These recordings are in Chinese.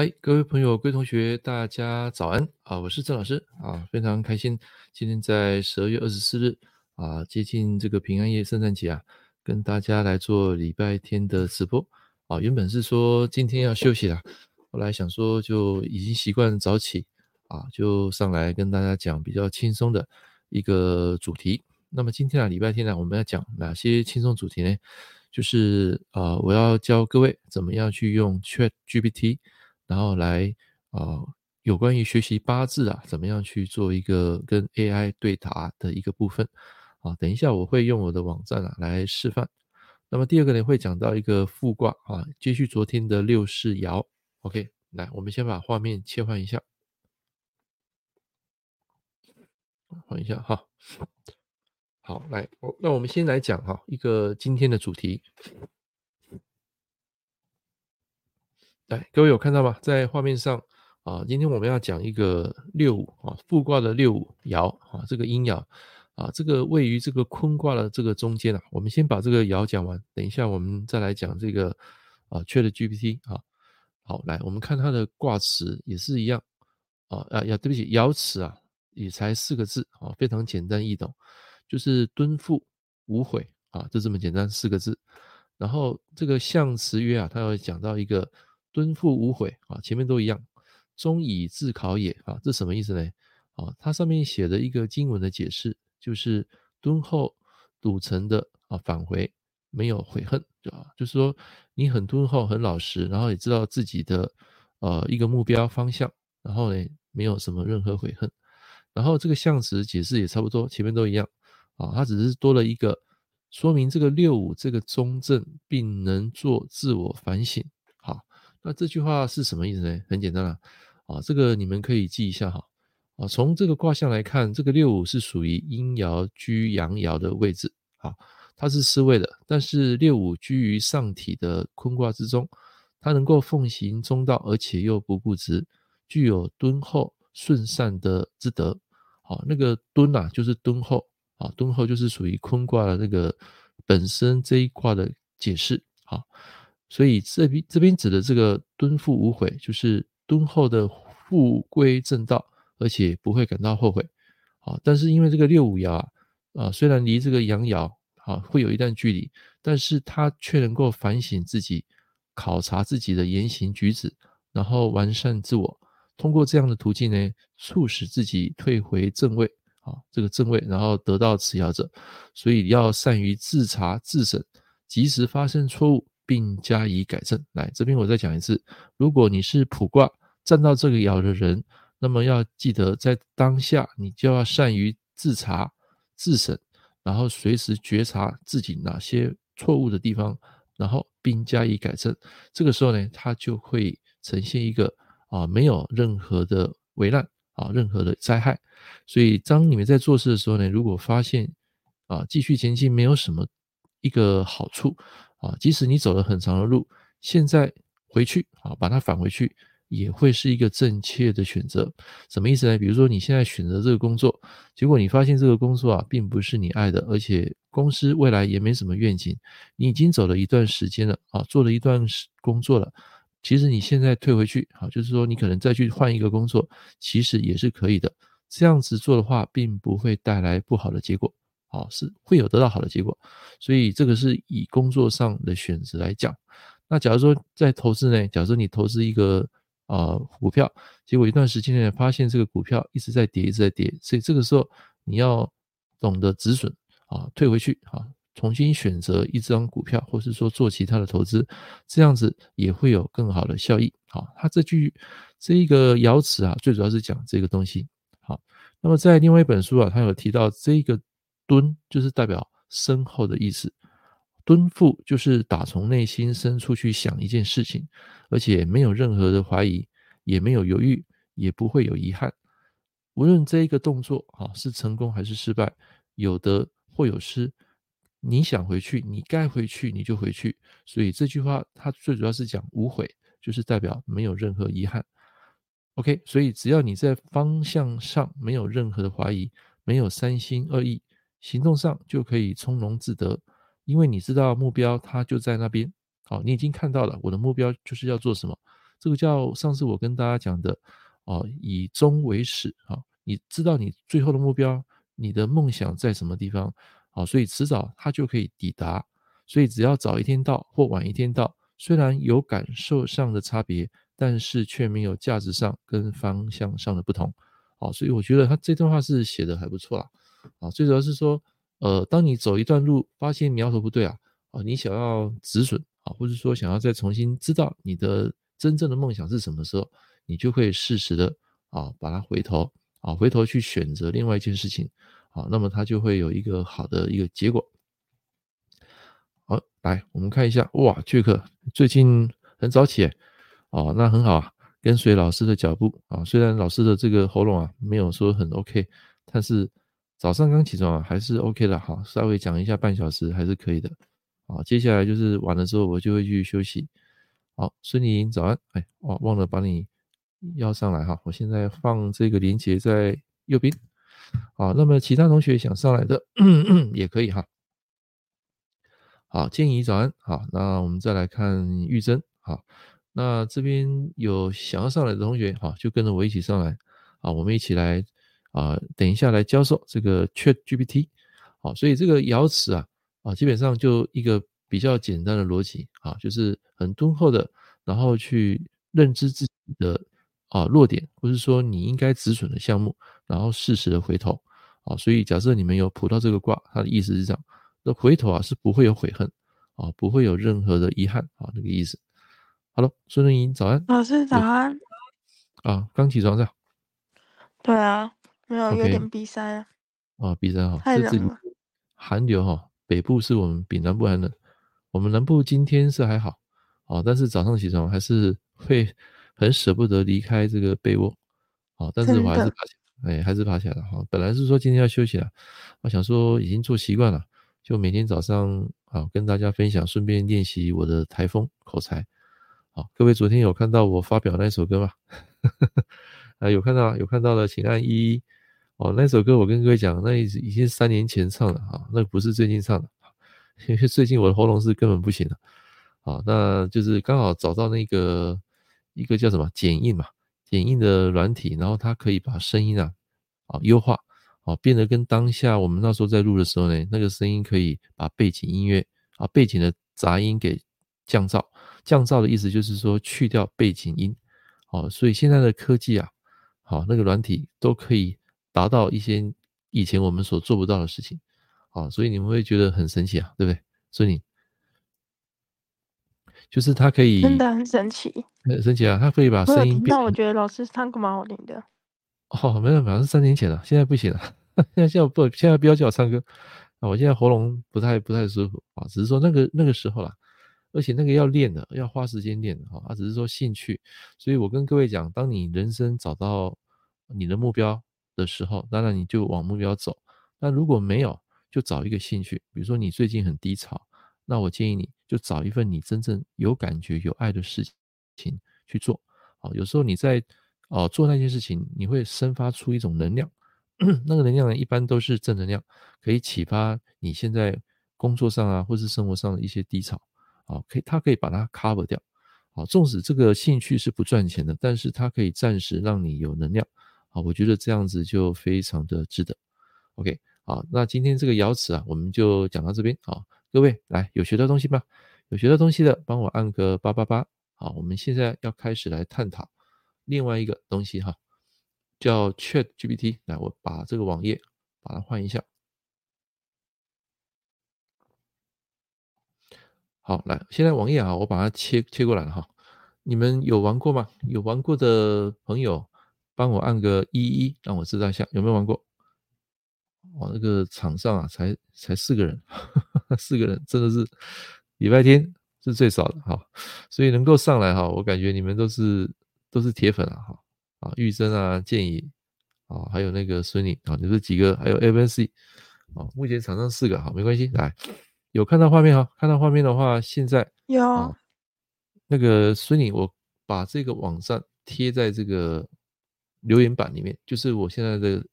嗨，各位朋友、各位同学，大家早安啊！我是郑老师啊，非常开心，今天在十二月二十四日啊，接近这个平安夜、圣诞节啊，跟大家来做礼拜天的直播啊。原本是说今天要休息了，后来想说就已经习惯早起啊，就上来跟大家讲比较轻松的一个主题。那么今天啊，礼拜天呢，我们要讲哪些轻松主题呢？就是啊，我要教各位怎么样去用 ChatGPT。然后来啊、呃，有关于学习八字啊，怎么样去做一个跟 AI 对答的一个部分啊？等一下我会用我的网站啊来示范。那么第二个呢，会讲到一个复卦啊，接续昨天的六世爻。OK，来，我们先把画面切换一下，换一下哈。好，来，那我们先来讲哈一个今天的主题。来，各位有看到吗？在画面上啊，今天我们要讲一个六五啊，复卦的六五爻啊，这个阴爻啊，这个位于这个坤卦的这个中间啊。我们先把这个爻讲完，等一下我们再来讲这个啊缺的 GPT 啊。好，来，我们看它的卦辞也是一样啊啊呀，对不起，爻辞啊，也才四个字啊，非常简单易懂，就是敦复无悔啊，就这么简单四个字。然后这个象辞曰啊，它要讲到一个。敦复无悔啊，前面都一样。终以自考也啊，这什么意思呢？啊，它上面写的一个经文的解释，就是敦厚笃诚的啊返回，没有悔恨，对吧？就是说你很敦厚、很老实，然后也知道自己的呃一个目标方向，然后呢没有什么任何悔恨。然后这个象辞解释也差不多，前面都一样啊，它只是多了一个说明这个六五这个中正，并能做自我反省。那这句话是什么意思呢？很简单了，啊，这个你们可以记一下哈，啊，从这个卦象来看，这个六五是属于阴爻居阳爻的位置，啊，它是失位的，但是六五居于上体的坤卦之中，它能够奉行中道，而且又不固执，具有敦厚顺善的之德，好，那个敦啊，就是敦厚，啊，敦厚就是属于坤卦的那个本身这一卦的解释，好。所以这边这边指的这个敦复无悔，就是敦厚的复归正道，而且不会感到后悔。啊，但是因为这个六五爻啊，啊，虽然离这个阳爻啊会有一段距离，但是他却能够反省自己，考察自己的言行举止，然后完善自我，通过这样的途径呢，促使自己退回正位。啊，这个正位，然后得到此爻者，所以要善于自查自审，及时发生错误。并加以改正。来，这边我再讲一次，如果你是卜卦站到这个爻的人，那么要记得在当下，你就要善于自查自审，然后随时觉察自己哪些错误的地方，然后并加以改正。这个时候呢，它就会呈现一个啊，没有任何的危难啊，任何的灾害。所以，当你们在做事的时候呢，如果发现啊，继续前进没有什么一个好处。啊，即使你走了很长的路，现在回去啊，把它返回去，也会是一个正确的选择。什么意思呢？比如说你现在选择这个工作，结果你发现这个工作啊，并不是你爱的，而且公司未来也没什么愿景。你已经走了一段时间了啊，做了一段工作了，其实你现在退回去啊，就是说你可能再去换一个工作，其实也是可以的。这样子做的话，并不会带来不好的结果。好，是会有得到好的结果，所以这个是以工作上的选择来讲。那假如说在投资呢？假如说你投资一个呃股票，结果一段时间内发现这个股票一直在跌，一直在跌，所以这个时候你要懂得止损啊，退回去啊，重新选择一张股票，或是说做其他的投资，这样子也会有更好的效益。好，它这句这一个爻辞啊，最主要是讲这个东西。好，那么在另外一本书啊，它有提到这个。敦就是代表深厚的意思，敦复就是打从内心深处去想一件事情，而且没有任何的怀疑，也没有犹豫，也不会有遗憾。无论这一个动作啊是成功还是失败，有得或有失，你想回去，你该回去你就回去。所以这句话它最主要是讲无悔，就是代表没有任何遗憾。OK，所以只要你在方向上没有任何的怀疑，没有三心二意。行动上就可以从容自得，因为你知道目标它就在那边。好，你已经看到了，我的目标就是要做什么，这个叫上次我跟大家讲的哦，以终为始啊，你知道你最后的目标，你的梦想在什么地方，好，所以迟早它就可以抵达。所以只要早一天到或晚一天到，虽然有感受上的差别，但是却没有价值上跟方向上的不同。好，所以我觉得他这段话是写的还不错啦。啊最主要是说，呃，当你走一段路，发现苗头不对啊，啊，你想要止损啊，或者说想要再重新知道你的真正的梦想是什么时候，你就会适时的啊，把它回头啊，回头去选择另外一件事情，啊，那么它就会有一个好的一个结果。好，来我们看一下，哇，杰克最近很早起，哦，那很好啊，跟随老师的脚步啊。虽然老师的这个喉咙啊没有说很 OK，但是早上刚起床啊还是 OK 的，哈，稍微讲一下半小时还是可以的。好，接下来就是晚了之后我就会去休息。好，孙宁早安，哎，哦，忘了把你邀上来哈，我现在放这个连接在右边。好，那么其他同学想上来的 也可以哈。好，建议早安。好，那我们再来看玉珍。好，那这边有想要上来的同学，好，就跟着我一起上来。好，我们一起来啊，等一下来教授这个 ChatGPT。好，所以这个瑶池啊，啊，基本上就一个比较简单的逻辑啊，就是很敦厚的，然后去认知自己的啊弱点，或是说你应该止损的项目，然后适时的回头。啊，所以假设你们有卜到这个卦，它的意思是这样。那回头啊是不会有悔恨啊，不会有任何的遗憾啊，那个意思。好了，孙正英早安，老师早安。啊，刚起床是吧？对啊，没有有点鼻塞啊。哦，鼻塞哈，太冷了。寒流哈，北部是我们比南部还冷。我们南部今天是还好哦，但是早上起床还是会很舍不得离开这个被窝哦，但是我还是爬起来，哎，还是爬起来了哈。本来是说今天要休息了，我想说已经做习惯了。就每天早上啊，跟大家分享，顺便练习我的台风口才。好，各位昨天有看到我发表那首歌吗？啊，有看到，有看到了，请按一。哦，那首歌我跟各位讲，那已已经三年前唱的啊，那不是最近唱的，因为最近我的喉咙是根本不行了。啊，那就是刚好找到那个一个叫什么剪映嘛，剪映的软体，然后它可以把声音啊啊优化。啊，变得跟当下我们那时候在录的时候呢，那个声音可以把背景音乐啊，背景的杂音给降噪。降噪的意思就是说去掉背景音。哦，所以现在的科技啊，好，那个软体都可以达到一些以前我们所做不到的事情。啊，所以你们会觉得很神奇啊，对不对？所以你就是它可以真的很神奇，很神奇啊，它可以把声音变。那我觉得老师唱歌蛮好听的。哦，没有，反正是三年前了，现在不行了。现在现在不，现在不要叫我唱歌啊！我现在喉咙不太不太舒服啊，只是说那个那个时候啦，而且那个要练的，要花时间练的哈。啊，只是说兴趣，所以我跟各位讲，当你人生找到你的目标的时候，当然你就往目标走。那如果没有，就找一个兴趣，比如说你最近很低潮，那我建议你就找一份你真正有感觉、有爱的事情去做。好，有时候你在。哦，做那件事情，你会生发出一种能量，那个能量呢，一般都是正能量，可以启发你现在工作上啊，或是生活上的一些低潮，啊，可以，它可以把它 cover 掉，啊，纵使这个兴趣是不赚钱的，但是它可以暂时让你有能量，啊，我觉得这样子就非常的值得，OK，好，那今天这个瑶池啊，我们就讲到这边，好，各位来有学到东西吗？有学到东西的，帮我按个八八八，好，我们现在要开始来探讨。另外一个东西哈，叫 ChatGPT。来，我把这个网页把它换一下。好，来，现在网页啊，我把它切切过来了哈。你们有玩过吗？有玩过的朋友，帮我按个一一，让我知道一下有没有玩过。哦，那个场上啊，才才四个人，四个人真的是礼拜天是最少的哈，所以能够上来哈，我感觉你们都是。都是铁粉啊，哈啊，玉珍啊，建议啊，还有那个孙宁啊，你这几个，还有 FNC 啊，目前场上四个，好，没关系，来，有看到画面哈，看到画面的话，现在有、啊、那个孙宁，我把这个网站贴在这个留言板里面，就是我现在的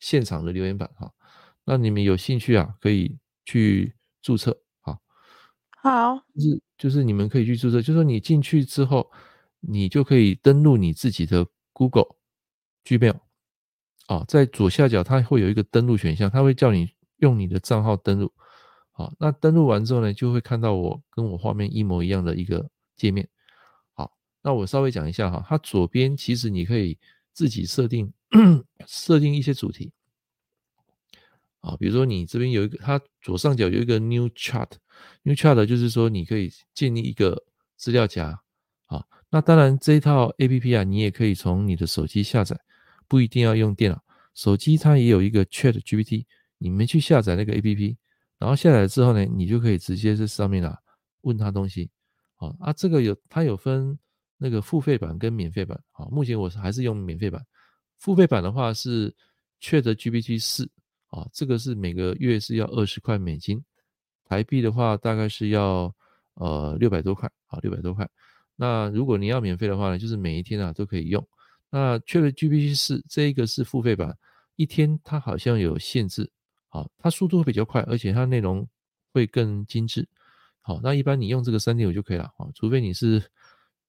现场的留言板哈，那你们有兴趣啊，可以去注册，啊，好，就是就是你们可以去注册，就是说你进去之后。你就可以登录你自己的 Google Gmail 啊，在左下角它会有一个登录选项，它会叫你用你的账号登录。好，那登录完之后呢，就会看到我跟我画面一模一样的一个界面。好，那我稍微讲一下哈，它左边其实你可以自己设定 设定一些主题。啊，比如说你这边有一个，它左上角有一个 New Chart，New Chart 就是说你可以建立一个资料夹。啊，那当然这一套 APP 啊，你也可以从你的手机下载，不一定要用电脑。手机它也有一个 ChatGPT，你们去下载那个 APP，然后下载之后呢，你就可以直接在上面啊问他东西。啊，啊，这个有它有分那个付费版跟免费版。啊，目前我是还是用免费版，付费版的话是 ChatGPT 四。啊，这个是每个月是要二十块美金，台币的话大概是要呃六百多块，啊六百多块。那如果你要免费的话呢，就是每一天啊都可以用。那 ChatGPT 4这一个是付费版，一天它好像有限制，好，它速度会比较快，而且它内容会更精致。好，那一般你用这个三点五就可以了，啊，除非你是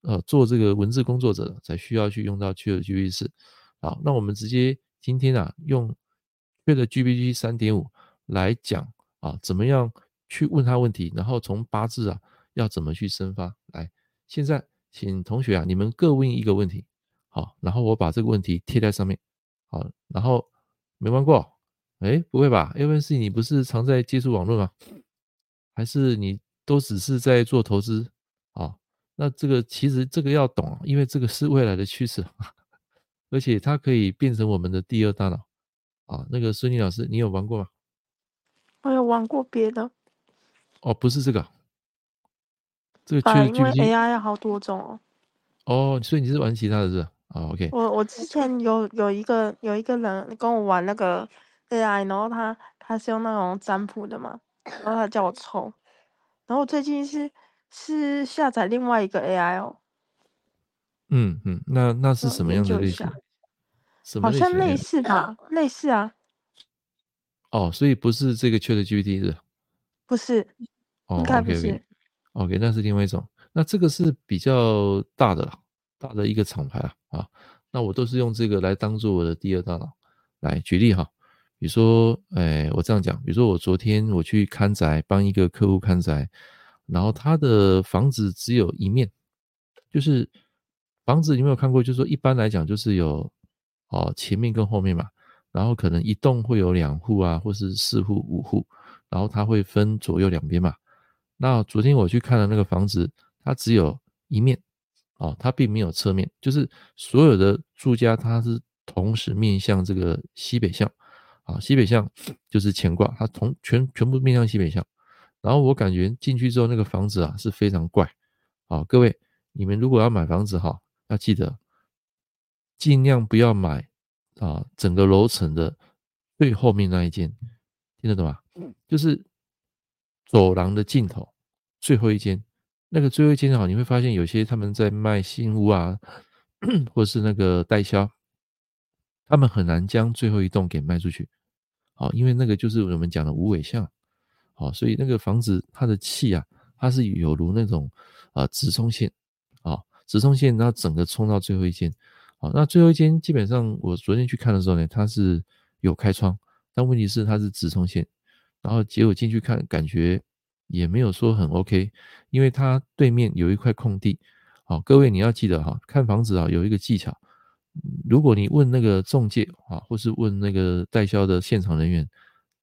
呃做这个文字工作者才需要去用到 Q 的 GPT，。好，那我们直接今天啊用。ChatGPT 三点五来讲啊，怎么样去问他问题，然后从八字啊要怎么去生发。来，现在请同学啊，你们各问一个问题，好，然后我把这个问题贴在上面，好，然后没玩过？哎，不会吧？A1C 你不是常在接触网络吗？还是你都只是在做投资？啊，那这个其实这个要懂，因为这个是未来的趋势，而且它可以变成我们的第二大脑。啊，那个孙妮老师，你有玩过吗？我有玩过别的。哦，不是这个，这个因为 AI 有好多种哦。哦，所以你是玩其他的是，OK。我我之前有有一个有一个人跟我玩那个 AI，然后他他是用那种占卜的嘛，然后他叫我抽，然后我最近是是下载另外一个 AI 哦。嗯嗯，那那是什么样的类型？好像类似吧，类似啊。哦，所以不是这个 ChatGPT 是？不是，哦，应该不是。OK，那是另外一种。那这个是比较大的了，大的一个厂牌啊。啊，那我都是用这个来当做我的第二大脑。来举例哈，比如说，哎，我这样讲，比如说我昨天我去看宅，帮一个客户看宅，然后他的房子只有一面，就是房子你有没有看过？就是说一般来讲就是有。哦，前面跟后面嘛，然后可能一栋会有两户啊，或是四户、五户，然后它会分左右两边嘛。那昨天我去看的那个房子，它只有一面，哦，它并没有侧面，就是所有的住家它是同时面向这个西北向，啊，西北向就是乾卦，它同全全部面向西北向。然后我感觉进去之后，那个房子啊是非常怪，啊，各位你们如果要买房子哈，要记得。尽量不要买啊，整个楼层的最后面那一间，听得懂吗？就是走廊的尽头最后一间，那个最后一间好，你会发现有些他们在卖新屋啊，或是那个代销，他们很难将最后一栋给卖出去，好，因为那个就是我们讲的无尾相，好，所以那个房子它的气啊，它是有如那种啊直冲线，啊直冲线，然后整个冲到最后一间。好，那最后一间基本上我昨天去看的时候呢，它是有开窗，但问题是它是直冲线，然后结果进去看，感觉也没有说很 OK，因为它对面有一块空地。好，各位你要记得哈，看房子啊有一个技巧，如果你问那个中介啊，或是问那个代销的现场人员，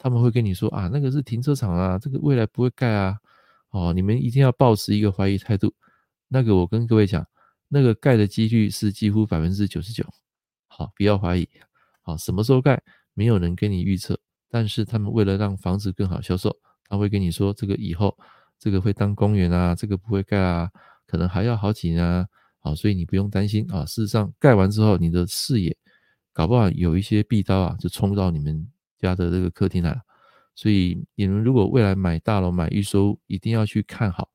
他们会跟你说啊，那个是停车场啊，这个未来不会盖啊，哦，你们一定要保持一个怀疑态度。那个我跟各位讲。那个盖的几率是几乎百分之九十九，好，不要怀疑，好，什么时候盖，没有人跟你预测，但是他们为了让房子更好销售，他会跟你说这个以后这个会当公园啊，这个不会盖啊，可能还要好几年啊，好，所以你不用担心啊。事实上盖完之后，你的视野搞不好有一些壁刀啊，就冲到你们家的这个客厅来了。所以你们如果未来买大楼买预售，一定要去看好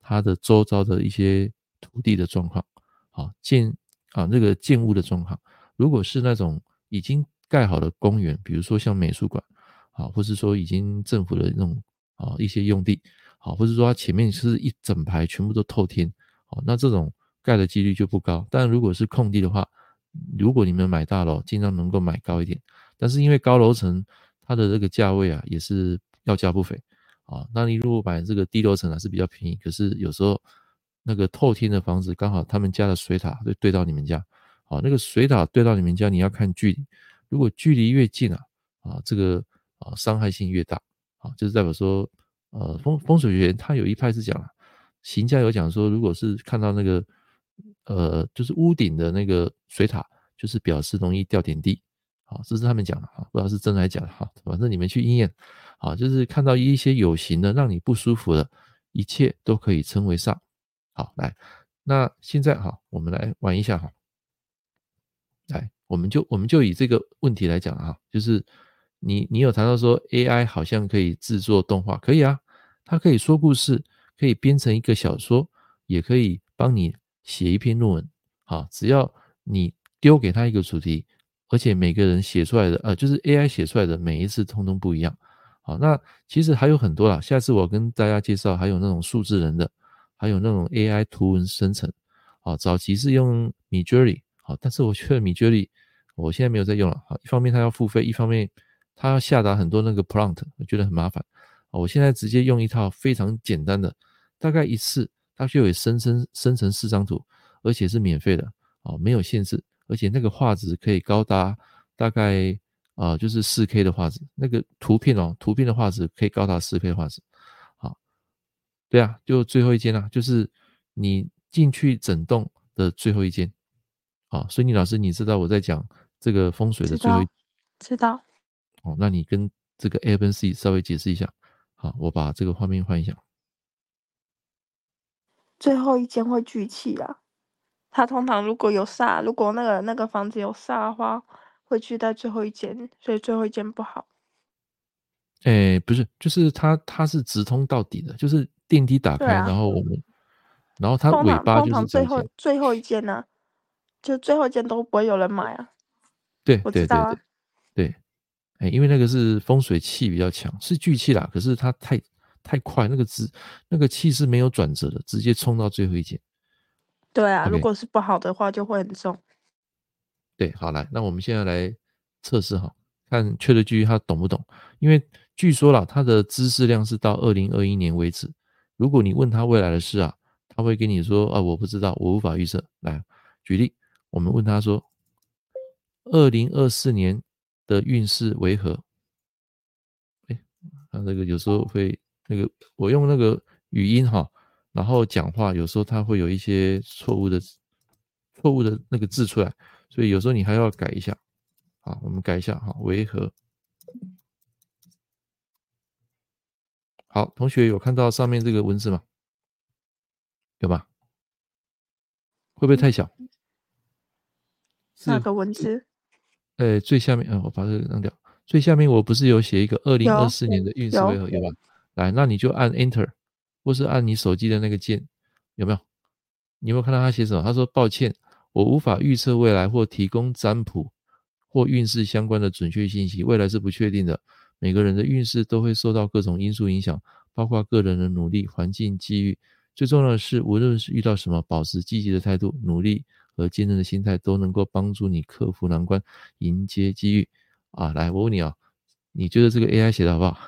它的周遭的一些土地的状况。好建啊，那个建物的状况，如果是那种已经盖好的公园，比如说像美术馆，啊，或是说已经政府的那种啊一些用地，好，或者说它前面是一整排全部都透天，好，那这种盖的几率就不高。但如果是空地的话，如果你们买大楼，尽量能够买高一点。但是因为高楼层它的这个价位啊，也是要价不菲啊。那你如果买这个低楼层啊，是比较便宜。可是有时候那个透天的房子，刚好他们家的水塔就对到你们家，啊，那个水塔对到你们家，你要看距离。如果距离越近啊，啊，这个啊伤害性越大。啊，就是代表说，呃，风风水学他有一派是讲啊，行家有讲说，如果是看到那个，呃，就是屋顶的那个水塔，就是表示容易掉点地。好，这是他们讲的哈，不知道是真的还是假的哈，反正你们去应验。好，就是看到一些有形的让你不舒服的，一切都可以称为煞。好，来，那现在哈，我们来玩一下哈，来，我们就我们就以这个问题来讲哈，就是你你有谈到说 AI 好像可以制作动画，可以啊，它可以说故事，可以编成一个小说，也可以帮你写一篇论文。好，只要你丢给他一个主题。而且每个人写出来的，呃，就是 AI 写出来的，每一次通通不一样。好，那其实还有很多啦。下次我跟大家介绍，还有那种数字人的，还有那种 AI 图文生成。好，早期是用 Midjourney，好，但是我觉得 Midjourney 我现在没有在用了。好，一方面它要付费，一方面它要下达很多那个 prompt，我觉得很麻烦。我现在直接用一套非常简单的，大概一次它就会生成生成四张图，而且是免费的，哦，没有限制。而且那个画质可以高达大概啊、呃，就是四 K 的画质，那个图片哦，图片的画质可以高达四 K 的画质。好，对啊，就最后一间啊，就是你进去整栋的最后一间。好，所以你老师，你知道我在讲这个风水的最后一？知道。哦，那你跟这个 A、B、C 稍微解释一下。好，我把这个画面换一下。最后一间会聚气啦。他通常如果有煞，如果那个那个房子有煞的话，会聚在最后一间，所以最后一间不好。哎、欸，不是，就是它它是直通到底的，就是电梯打开，啊、然后我们，然后它尾巴就是最后最后一间呢、啊，就最后一间都不会有人买啊。对，我知道啊。对，哎、欸，因为那个是风水气比较强，是聚气啦，可是它太太快，那个直那个气是没有转折的，直接冲到最后一间。对啊.如果是不好的话，就会很重。对，好来，那我们现在来测试哈，看 ChatGPT 他懂不懂？因为据说啦，他的知识量是到二零二一年为止。如果你问他未来的事啊，他会跟你说啊，我不知道，我无法预测。来举例，我们问他说，二零二四年的运势为何？哎，他那个有时候会那个，我用那个语音哈。然后讲话有时候他会有一些错误的、错误的那个字出来，所以有时候你还要改一下。好，我们改一下哈，维和？好，同学有看到上面这个文字吗？有吗？会不会太小？哪个文字？呃，最下面，呃，我把这个扔掉。最下面我不是有写一个二零二四年的运势为何？有，有吧？来，那你就按 Enter。或是按你手机的那个键，有没有？你有没有看到他写什么？他说：“抱歉，我无法预测未来或提供占卜或运势相关的准确信息。未来是不确定的，每个人的运势都会受到各种因素影响，包括个人的努力、环境、机遇。最重要的是，无论是遇到什么，保持积极的态度、努力和坚韧的心态，都能够帮助你克服难关，迎接机遇。”啊，来，我问你啊，你觉得这个 AI 写的好不好？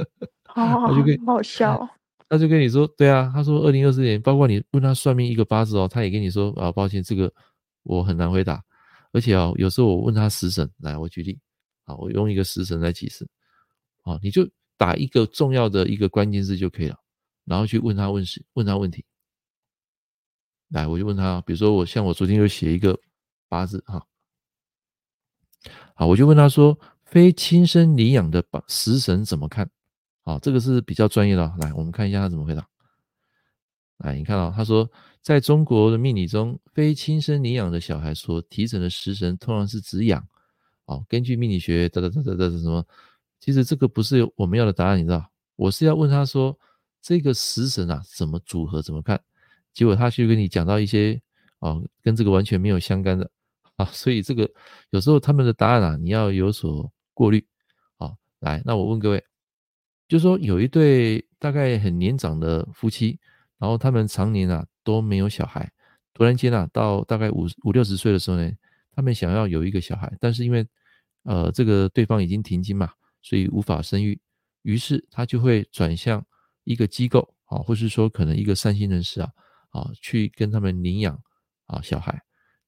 他就跟好笑，他就跟你说，对啊，他说二零二四年，包括你问他算命一个八字哦，他也跟你说啊，抱歉，这个我很难回答，而且啊，有时候我问他食神，来，我举例，啊，我用一个食神来解释，啊，你就打一个重要的一个关键字就可以了，然后去问他问事，问他问题，来，我就问他，比如说我像我昨天有写一个八字哈，好，我就问他说，非亲生领养的把食神怎么看？好，这个是比较专业的。来，我们看一下他怎么回答。来，你看到他说，在中国的命理中，非亲生领养的小孩所提成的食神，通常是指养。哦，根据命理学，哒哒哒哒哒什么？其实这个不是我们要的答案，你知道？我是要问他说，这个食神啊，怎么组合，怎么看？结果他去跟你讲到一些哦，跟这个完全没有相干的啊。所以这个有时候他们的答案啊，你要有所过滤。好，来，那我问各位。就是说，有一对大概很年长的夫妻，然后他们常年啊都没有小孩，突然间啊，到大概五五六十岁的时候呢，他们想要有一个小孩，但是因为呃这个对方已经停经嘛，所以无法生育，于是他就会转向一个机构啊，或是说可能一个善心人士啊啊，去跟他们领养啊小孩。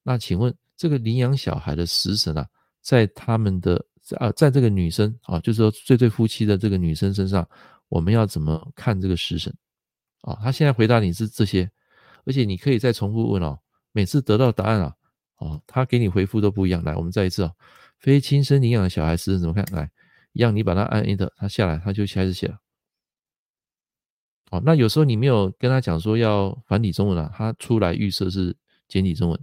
那请问这个领养小孩的时辰啊，在他们的啊，在这个女生啊，就是说这对夫妻的这个女生身上，我们要怎么看这个时辰啊？他现在回答你是这些，而且你可以再重复问哦，每次得到答案啊，哦，他给你回复都不一样。来，我们再一次哦，非亲生领养的小孩时辰怎么看？来，一样，你把它按 Enter，他下来他就开始写了。哦，那有时候你没有跟他讲说要繁体中文啊，他出来预设是简体中文。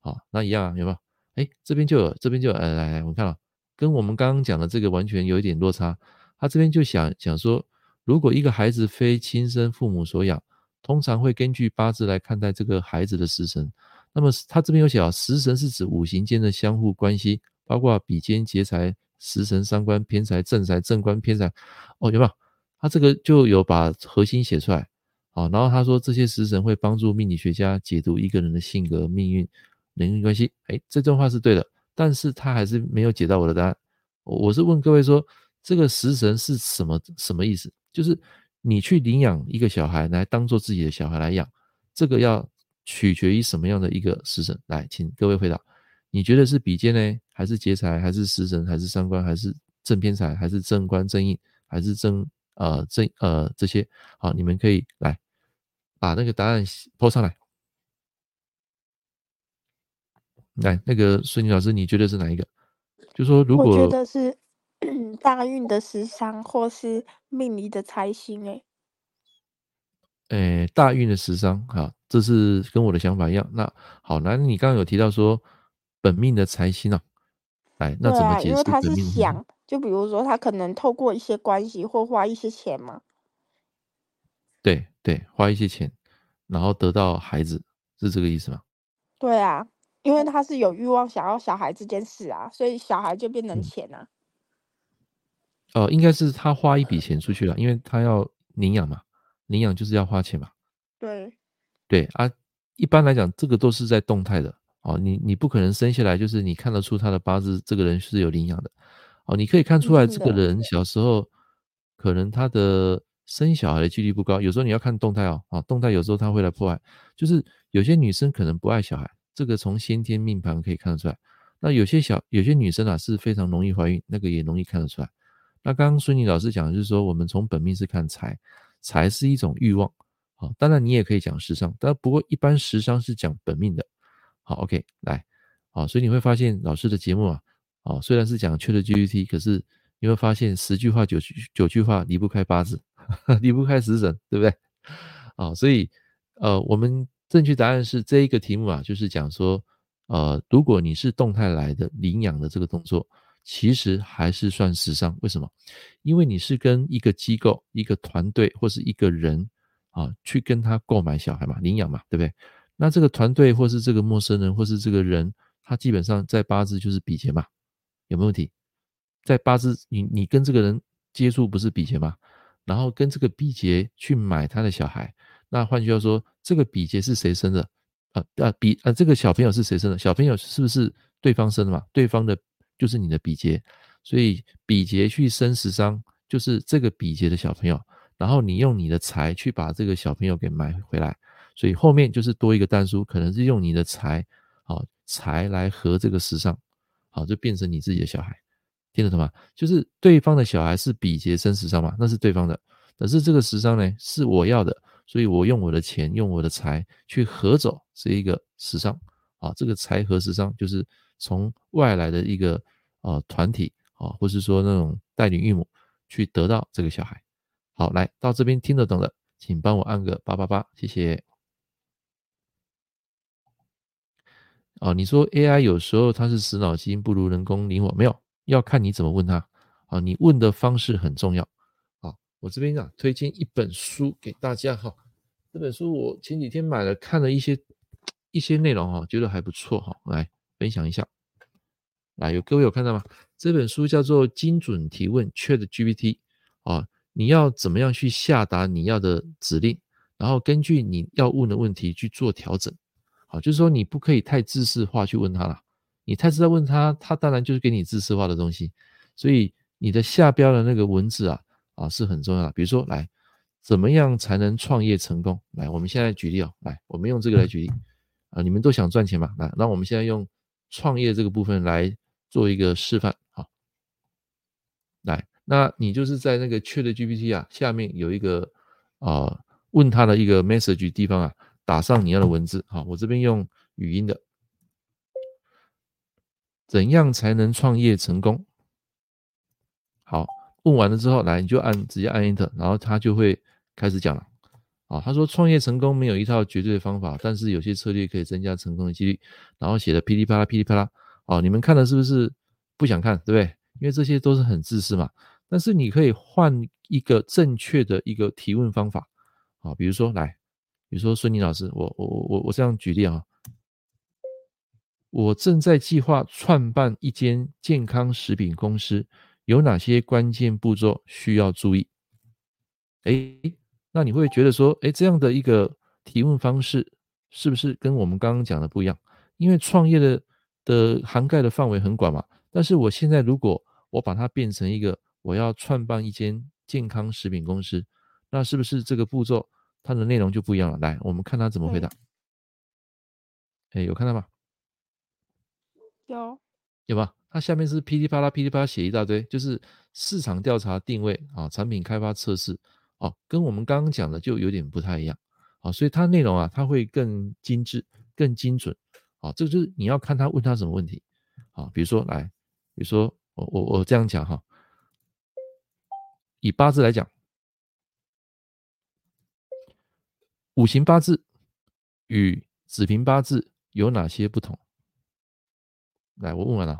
好，那一样啊，有没有？哎，这边就有，这边就有，来来来，我们看了，跟我们刚刚讲的这个完全有一点落差。他这边就想想说，如果一个孩子非亲生父母所养，通常会根据八字来看待这个孩子的时辰。那么他这边有写啊，时辰是指五行间的相互关系，包括比肩、劫财、食神、伤官、偏财、正财、正官、偏财。哦，有没有？他这个就有把核心写出来。啊，然后他说这些时辰会帮助命理学家解读一个人的性格、命运。人际关系，哎，这段话是对的，但是他还是没有解到我的答案。我是问各位说，这个食神是什么什么意思？就是你去领养一个小孩来当做自己的小孩来养，这个要取决于什么样的一个食神？来，请各位回答，你觉得是比肩呢，还是劫财，还是食神，还是三官，还是正偏财，还是正官正印，还是正呃正呃这些？好，你们可以来把那个答案 po 上来。来，那个孙女老师，你觉得是哪一个？就说如果我觉得是 大运的食伤，或是命理的财星。哎，哎，大运的食伤，哈，这是跟我的想法一样。那好，那你刚刚有提到说本命的财星啊，来，那怎么解释？因为他是想，就比如说他可能透过一些关系或花一些钱嘛。对对，花一些钱，然后得到孩子，是这个意思吗？对啊。因为他是有欲望想要小孩这件事啊，所以小孩就变成钱啊。哦、嗯呃，应该是他花一笔钱出去了，因为他要领养嘛，领养就是要花钱嘛。对，对啊，一般来讲，这个都是在动态的哦。你你不可能生下来就是你看得出他的八字，这个人是有领养的哦。你可以看出来，这个人小时候可能他的生小孩的几率不高。有时候你要看动态哦，啊，动态有时候他会来破坏，就是有些女生可能不爱小孩。这个从先天命盘可以看得出来，那有些小有些女生啊是非常容易怀孕，那个也容易看得出来。那刚刚孙女老师讲的就是说，我们从本命是看财，财是一种欲望，好，当然你也可以讲时伤，但不过一般时伤是讲本命的。好，OK，来，好，所以你会发现老师的节目啊，啊，虽然是讲 ChatGPT，可是你会发现十句话九句九句话离不开八字，离不开时辰，对不对？啊，所以呃我们。正确答案是这一个题目啊，就是讲说，呃，如果你是动态来的领养的这个动作，其实还是算时尚。为什么？因为你是跟一个机构、一个团队或是一个人啊，去跟他购买小孩嘛，领养嘛，对不对？那这个团队或是这个陌生人或是这个人，他基本上在八字就是比劫嘛，有没有问题？在八字，你你跟这个人接触不是比劫吗？然后跟这个比劫去买他的小孩。那换句话说，这个比劫是谁生的？啊啊比啊，这个小朋友是谁生的？小朋友是不是对方生的嘛？对方的就是你的比劫，所以比劫去生食伤，就是这个比劫的小朋友。然后你用你的财去把这个小朋友给买回来，所以后面就是多一个但书，可能是用你的财，好财来合这个食伤，好就变成你自己的小孩，听得懂吗？就是对方的小孩是比劫生食伤嘛，那是对方的，可是这个食伤呢是我要的。所以我用我的钱，用我的财去合走这一个食伤啊，这个财合食伤就是从外来的一个呃团体啊，或是说那种代理孕母去得到这个小孩。好，来到这边听得懂的，请帮我按个八八八，谢谢。哦，你说 AI 有时候它是死脑筋，不如人工灵活，没有，要看你怎么问它啊，你问的方式很重要。我这边啊，推荐一本书给大家哈。这本书我前几天买了，看了一些一些内容哈，觉得还不错哈，来分享一下。来，有各位有看到吗？这本书叫做《精准提问 ChatGPT》啊，你要怎么样去下达你要的指令？然后根据你要问的问题去做调整。好，就是说你不可以太制式化去问他了，你太知道问他，他当然就是给你制式化的东西。所以你的下标的那个文字啊啊是很重要的。比如说，来，怎么样才能创业成功？来，我们现在举例哦，来，我们用这个来举例啊，你们都想赚钱嘛？来，那我们现在用创业这个部分来做一个示范。啊，来，那你就是在那个 ChatGPT 啊下面有一个啊问他的一个 message 地方啊。打上你要的文字，好，我这边用语音的，怎样才能创业成功？好，问完了之后，来你就按直接按 Enter，然后他就会开始讲了。啊，他说创业成功没有一套绝对的方法，但是有些策略可以增加成功的几率。然后写的噼里啪啦噼里啪啦，哦，你们看了是不是不想看？对不对？因为这些都是很自私嘛。但是你可以换一个正确的一个提问方法，啊，比如说来。比如说孙宁老师，我我我我这样举例啊，我正在计划创办一间健康食品公司，有哪些关键步骤需要注意？哎，那你会觉得说，哎，这样的一个提问方式是不是跟我们刚刚讲的不一样？因为创业的的涵盖的范围很广嘛。但是我现在如果我把它变成一个，我要创办一间健康食品公司，那是不是这个步骤？它的内容就不一样了。来，我们看他怎么回答。哎、嗯，有看到吗？有，有吧？它下面是噼里啪啦、噼里啪啦写一大堆，就是市场调查、定位啊、产品开发、测试哦，跟我们刚刚讲的就有点不太一样啊。所以它内容啊，它会更精致、更精准啊。这个就是你要看他问他什么问题啊。比如说，来，比如说我我我这样讲哈，以八字来讲。五行八字与子平八字有哪些不同？来，我问完了。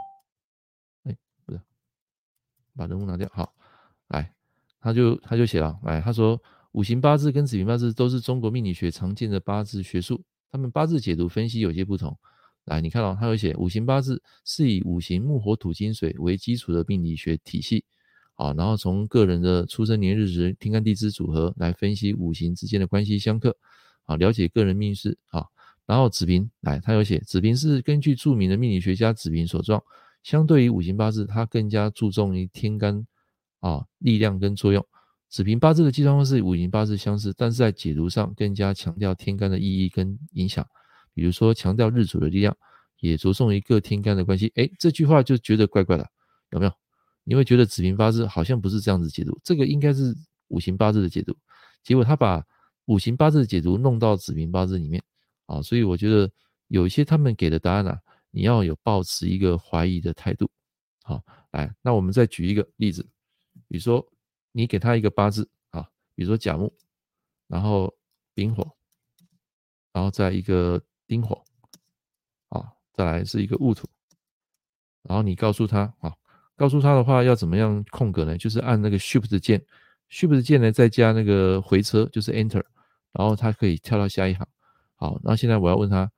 把人物拿掉。好，来，他就他就写了，来，他说五行八字跟子平八字都是中国命理学常见的八字学术，他们八字解读分析有些不同。来，你看到、他有写五行八字是以五行木火土金水为基础的命理学体系。啊，然后从个人的出生年日时天干地支组合来分析五行之间的关系相克，啊，了解个人命运啊。然后子平来，他有写子平是根据著名的命理学家子平所创，相对于五行八字，它更加注重于天干啊力量跟作用。子平八字的计算方式与五行八字相似，但是在解读上更加强调天干的意义跟影响，比如说强调日主的力量，也着重于各天干的关系。诶，这句话就觉得怪怪的，有没有？你会觉得子平八字好像不是这样子解读，这个应该是五行八字的解读，结果他把五行八字的解读弄到子平八字里面啊，所以我觉得有一些他们给的答案啊，你要有抱持一个怀疑的态度。好，来，那我们再举一个例子，比如说你给他一个八字啊，比如说甲木，然后丙火，然后再一个丁火，啊，再来是一个戊土，然后你告诉他啊。告诉他的话要怎么样空格呢？就是按那个 Shift 键，Shift 键呢再加那个回车，就是 Enter，然后他可以跳到下一行。好，那现在我要问他，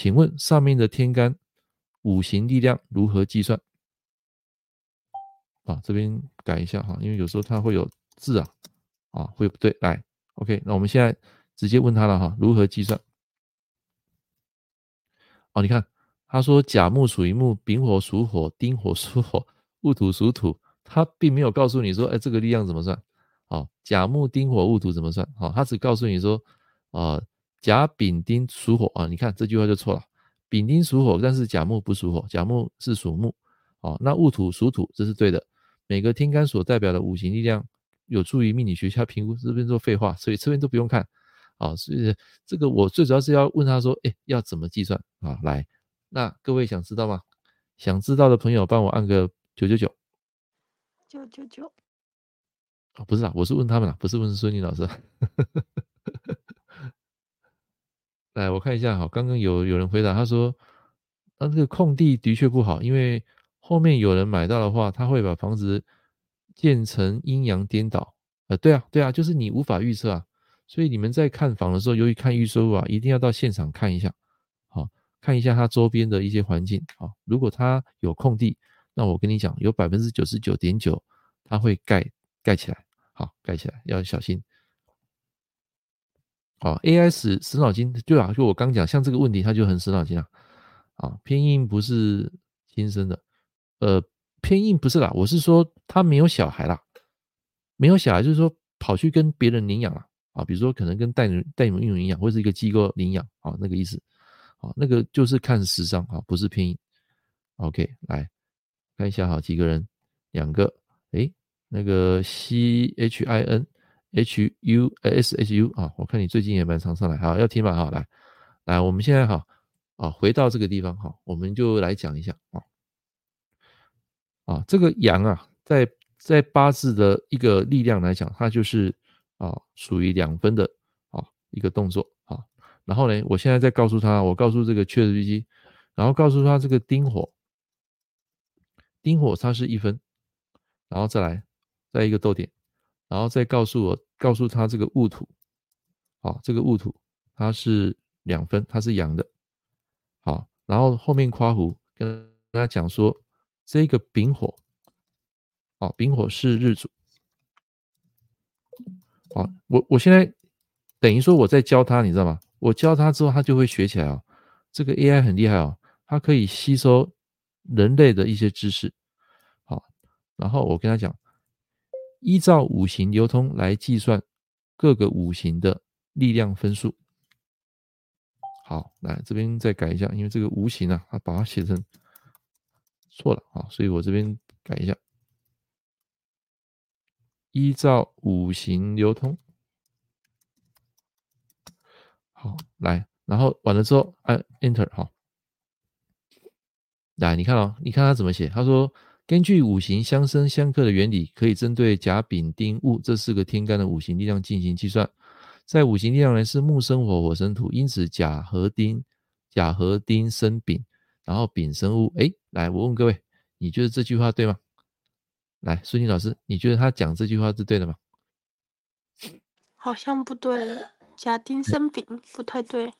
请问上面的天干五行力量如何计算？啊，这边改一下哈，因为有时候它会有字啊，啊会不对。来，OK，那我们现在直接问他了哈，如何计算？哦，你看。他说甲木属于木，丙火属火，丁火属火，戊土属土。他并没有告诉你说，哎，这个力量怎么算？哦，甲木丁火戊土怎么算？哦，他只告诉你说，啊，甲丙丁属火啊。你看这句话就错了，丙丁属火，但是甲木不属火，甲木是属木。哦，那戊土属土，这是对的。每个天干所代表的五行力量有助于命理学家评估。这边做废话，所以这边都不用看。啊，所以这个我最主要是要问他说，哎，要怎么计算啊？来。那各位想知道吗？想知道的朋友帮我按个九九九，九九九。哦，不是啊，我是问他们啊，不是问孙宁老师。来，我看一下哈，刚刚有有人回答，他说，那这个空地的确不好，因为后面有人买到的话，他会把房子建成阴阳颠倒。呃，对啊，对啊，就是你无法预测啊，所以你们在看房的时候，由于看预售啊，一定要到现场看一下。好看一下它周边的一些环境啊，如果它有空地，那我跟你讲，有百分之九十九点九，它会盖盖起来，好，盖起来要小心。好，AI 死死脑筋，对啊，就我刚讲，像这个问题，它就很死脑筋啊。啊，偏硬不是亲生的，呃，偏硬不是啦，我是说他没有小孩啦，没有小孩就是说跑去跟别人领养了啊，比如说可能跟代代母领养，或者是一个机构领养啊，那个意思，啊，那个就是看时尚啊，不是偏硬。OK，来看一下哈，几个人，两个，诶，那个 C H I N。H U S H U 啊，我看你最近也蛮常上来，好，要听吗？好，来，来，我们现在哈啊，回到这个地方哈，我们就来讲一下啊啊，这个阳啊，在在八字的一个力量来讲，它就是啊属于两分的啊一个动作啊。然后呢，我现在再告诉他，我告诉这个确实日机然后告诉他这个丁火，丁火它是一分，然后再来再一个逗点。然后再告诉我，告诉他这个戊土，好，这个戊土它是两分，它是阳的，好，然后后面夸胡跟跟他讲说，这个丙火，哦，丙火是日主，好，我我现在等于说我在教他，你知道吗？我教他之后，他就会学起来哦。这个 AI 很厉害哦，它可以吸收人类的一些知识，好，然后我跟他讲。依照五行流通来计算各个五行的力量分数。好，来这边再改一下，因为这个五行啊，它把它写成错了啊，所以我这边改一下。依照五行流通。好，来，然后完了之后按 Enter 哈。来，你看哦，你看他怎么写？他说。根据五行相生相克的原理，可以针对甲、丙、丁、戊这四个天干的五行力量进行计算。在五行力量呢是木生火，火生土，因此甲和丁，甲和丁生丙，然后丙生戊。哎，来，我问各位，你觉得这句话对吗？来，孙妮老师，你觉得他讲这句话是对的吗？好像不对，甲丁生丙不太对。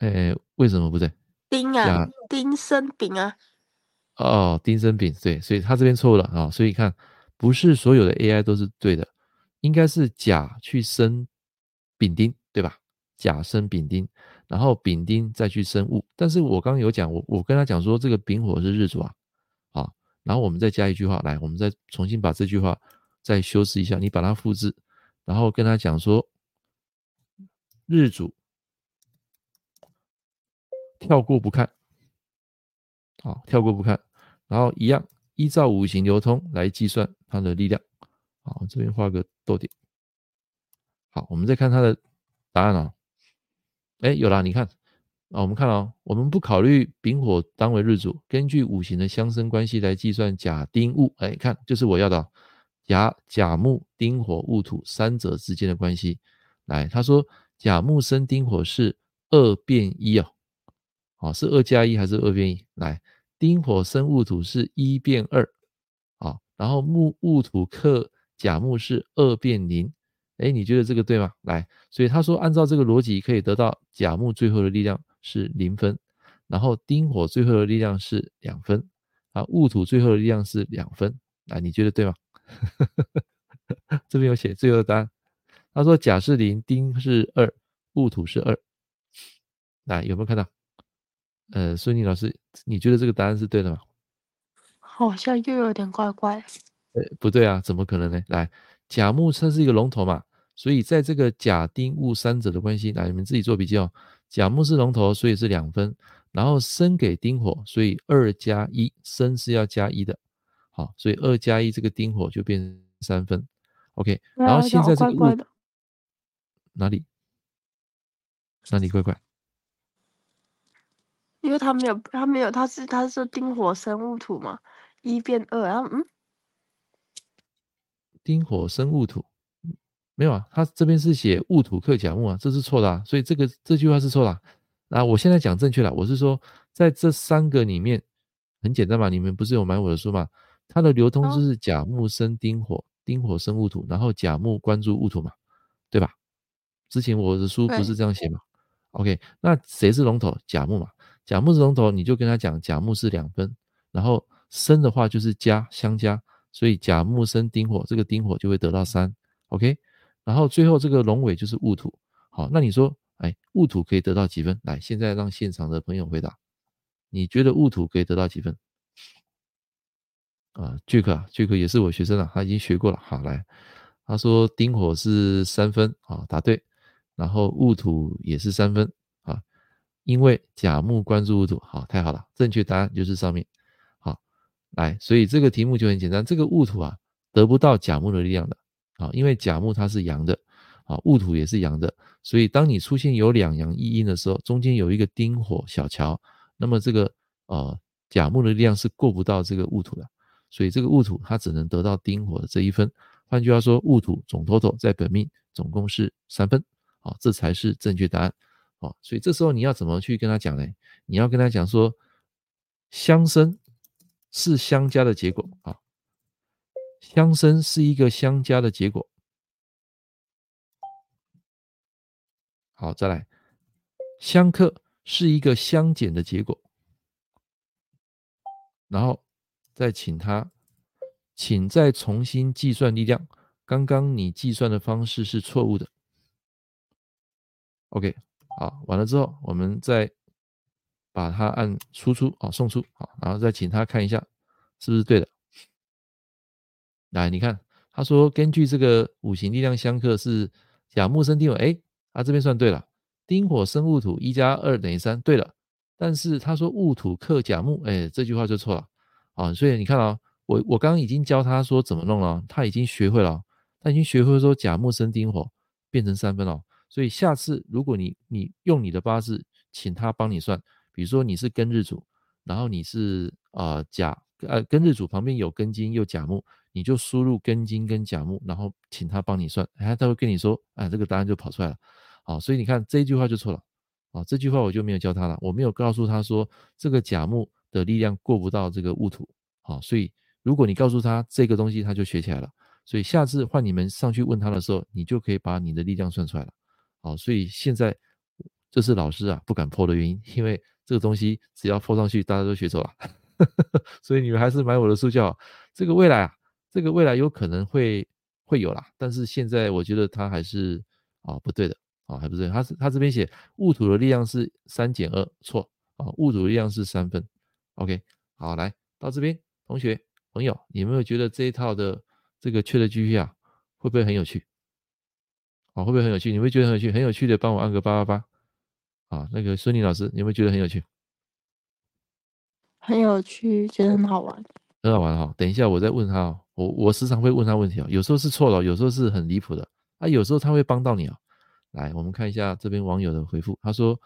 哎，为什么不对？丁啊，丁生丙啊。哦，丁生丙，对，所以他这边错误了啊、所以你看不是所有的 AI 都是对的，应该是甲去生丙丁，对吧？甲生丙丁，然后丙丁再去生戊。但是我刚刚有讲，我我跟他讲说这个丙火是日主啊，啊、然后我们再加一句话来，我们再重新把这句话再修饰一下，你把它复制，然后跟他讲说日主跳过不看，好、跳过不看。然后一样，依照五行流通来计算它的力量。好，这边画个逗点。好，我们再看它的答案啊。哎，有了，你看啊，我们看哦，我们不考虑丙火当为日主，根据五行的相生关系来计算甲丁戊。哎，看，就是我要的甲甲木丁火戊土三者之间的关系。来，他说甲木生丁火是二变一哦。好，是二加一还是二变一？来。丁火生戊土是一变二，啊，然后木戊土克甲木是二变零，哎，你觉得这个对吗？来，所以他说按照这个逻辑可以得到甲木最后的力量是零分，然后丁火最后的力量是两分，啊，戊土最后的力量是两分，来，你觉得对吗？这边有写最后的答案，他说甲是零，丁是二，戊土是二，来，有没有看到？呃，孙宁老师，你觉得这个答案是对的吗？好像又有点怪怪。呃，不对啊，怎么可能呢？来，甲木它是一个龙头嘛，所以在这个甲丁戊三者的关系，来，你们自己做笔记哦。甲木是龙头，所以是两分，然后生给丁火，所以二加一，生是要加一的，好，所以二加一这个丁火就变成三分。OK，然后现在这个怪怪的哪里？哪里怪怪？因为他没有，他没有，他是他是丁火生戊土嘛，一变二，然后嗯，丁火生戊土，没有啊，他这边是写戊土克甲木啊，这是错的啊，所以这个这句话是错的啊。那我现在讲正确了，我是说在这三个里面很简单嘛，你们不是有买我的书嘛？它的流通就是甲木生丁火，丁火生戊土，然后甲木关注戊土嘛，对吧？之前我的书不是这样写嘛？OK，那谁是龙头？甲木嘛。甲木是龙头，你就跟他讲甲木是两分，然后生的话就是加相加，所以甲木生丁火，这个丁火就会得到三，OK，然后最后这个龙尾就是戊土，好，那你说，哎，戊土可以得到几分？来，现在让现场的朋友回答，你觉得戊土可以得到几分？啊，Jack 啊，Jack 也是我学生啊，他已经学过了。好，来，他说丁火是三分啊，答对。然后戊土也是三分，因为甲木关注戊土，好，太好了，正确答案就是上面。好，来，所以这个题目就很简单，这个戊土啊得不到甲木的力量的啊，因为甲木它是阳的啊，戊土也是阳的，所以当你出现有两阳一阴的时候，中间有一个丁火小桥，那么这个呃甲木的力量是过不到这个戊土的。所以这个戊土它只能得到丁火的这一分，换句话说，戊土总 total 在本命总共是三分，好，这才是正确答案，哦，所以这时候你要怎么去跟他讲呢？你要跟他讲说，相生是相加的结果啊，相生是一个相加的结果，好，再来，相克是一个相减的结果，然后。再请他，请再重新计算力量。刚刚你计算的方式是错误的。OK，好，完了之后，我们再把它按输出，好，送出，好，然后再请他看一下是不是对的。来，你看，他说根据这个五行力量相克是甲木生丁火，哎，他这边算对了，丁火生戊土，一加二等于三，对了。但是他说戊土克甲木，哎，这句话就错了。啊，所以你看啊，我我刚刚已经教他说怎么弄了，他已经学会了，他已经学会说甲木生丁火变成三分了。所以下次如果你你用你的八字，请他帮你算，比如说你是庚日主，然后你是啊甲呃庚日主旁边有庚金又甲木，你就输入庚金跟甲木，然后请他帮你算，哎，他会跟你说，哎，这个答案就跑出来了。好，所以你看这一句话就错了。啊，这句话我就没有教他了，我没有告诉他说这个甲木。的力量过不到这个戊土，好，所以如果你告诉他这个东西，他就学起来了。所以下次换你们上去问他的时候，你就可以把你的力量算出来了。好，所以现在这是老师啊不敢 po 的原因，因为这个东西只要 po 上去，大家都学走了。所以你们还是买我的书教，这个未来啊，这个未来有可能会会有啦，但是现在我觉得它还是啊不对的啊，还不对，他是他这边写戊土的力量是三减二，错啊，戊土的力量是三分。OK，好，来到这边，同学朋友，你有没有觉得这一套的这个缺的 GPT 啊，会不会很有趣？啊，会不会很有趣？你会觉得很有趣？很有趣的，帮我按个八八八。啊，那个孙宁老师，你有没有觉得很有趣？很有趣，觉得很好玩。很好玩哈，等一下我再问他哦。我我时常会问他问题啊，有时候是错的，有时候是很离谱的啊，有时候他会帮到你啊。来，我们看一下这边网友的回复，他说。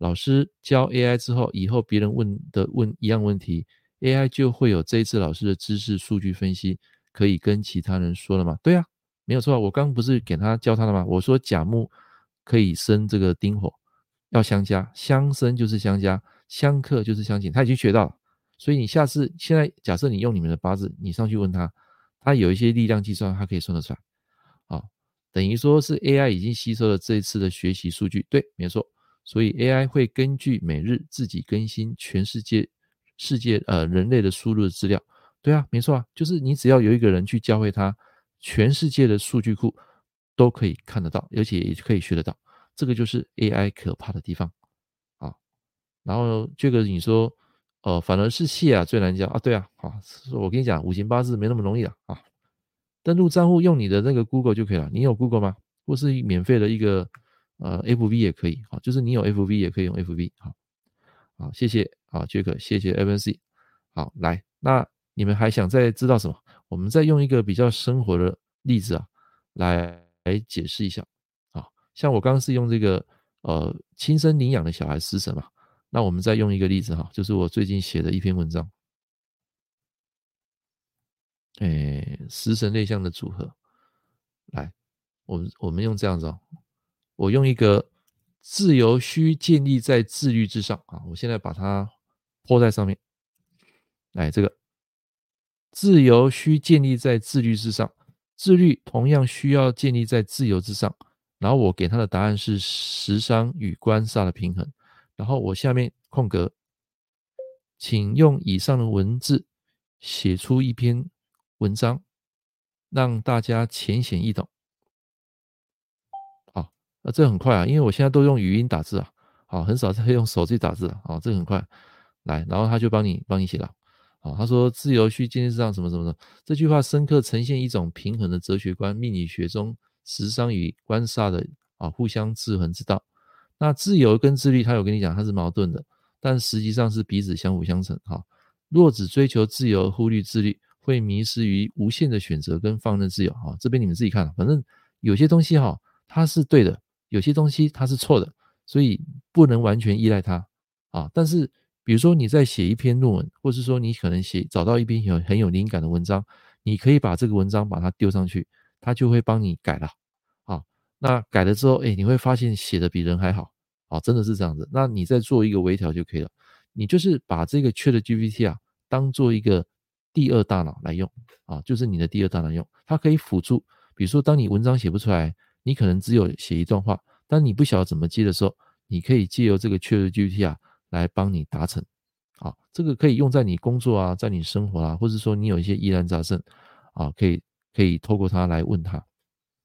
老师教 AI 之后，以后别人问的问一样问题，AI 就会有这一次老师的知识数据分析，可以跟其他人说了吗？对啊，没有错啊，我刚不是给他教他了吗？我说甲木可以生这个丁火，要相加，相生就是相加，相克就是相减，他已经学到了。所以你下次现在假设你用你们的八字，你上去问他，他有一些力量计算，他可以算得出来。啊，等于说是 AI 已经吸收了这一次的学习数据，对，没错。所以 AI 会根据每日自己更新全世界世界呃人类的输入的资料，对啊，没错啊，就是你只要有一个人去教会他，全世界的数据库都可以看得到，而且也可以学得到，这个就是 AI 可怕的地方啊。然后这个你说，呃，反而是谢啊最难教啊，对啊，啊，我跟你讲，五行八字没那么容易了啊。登录账户用你的那个 Google 就可以了，你有 Google 吗？或是免费的一个？呃，F B 也可以，好，就是你有 F B 也可以用 F B，好，好，谢谢，啊，杰克谢谢 F N C，好，来，那你们还想再知道什么？我们再用一个比较生活的例子啊，来来解释一下，啊，像我刚刚是用这个呃亲生领养的小孩食神嘛，那我们再用一个例子哈，就是我最近写的一篇文章，诶，食神内向的组合，来，我们我们用这样子哦。我用一个自由需建立在自律之上啊！我现在把它铺在上面，来，这个自由需建立在自律之上，自律同样需要建立在自由之上。然后我给他的答案是食伤与官煞的平衡。然后我下面空格，请用以上的文字写出一篇文章，让大家浅显易懂。好，那，这很快啊，因为我现在都用语音打字啊，好，很少再用手机打字了，啊，这很快，来，然后他就帮你帮你写了，啊，他说自由需经济上什么什么的，这句话深刻呈现一种平衡的哲学观，命理学中时伤与官煞的啊互相制衡之道。那自由跟自律，他有跟你讲它是矛盾的，但实际上是彼此相辅相成，哈。若只追求自由忽略自律，会迷失于无限的选择跟放任自由，哈。这边你们自己看，反正有些东西哈，它是对的。有些东西它是错的，所以不能完全依赖它啊。但是，比如说你在写一篇论文，或是说你可能写找到一篇有很有灵感的文章，你可以把这个文章把它丢上去，它就会帮你改了啊。那改了之后，哎，你会发现写的比人还好啊，真的是这样子。那你再做一个微调就可以了。你就是把这个 ChatGPT 啊当做一个第二大脑来用啊，就是你的第二大脑用，它可以辅助。比如说，当你文章写不出来。你可能只有写一段话，但你不晓得怎么接的时候，你可以借由这个 ChatGPT 啊来帮你达成。啊，这个可以用在你工作啊，在你生活啊，或者说你有一些疑难杂症啊，可以可以透过它来问他。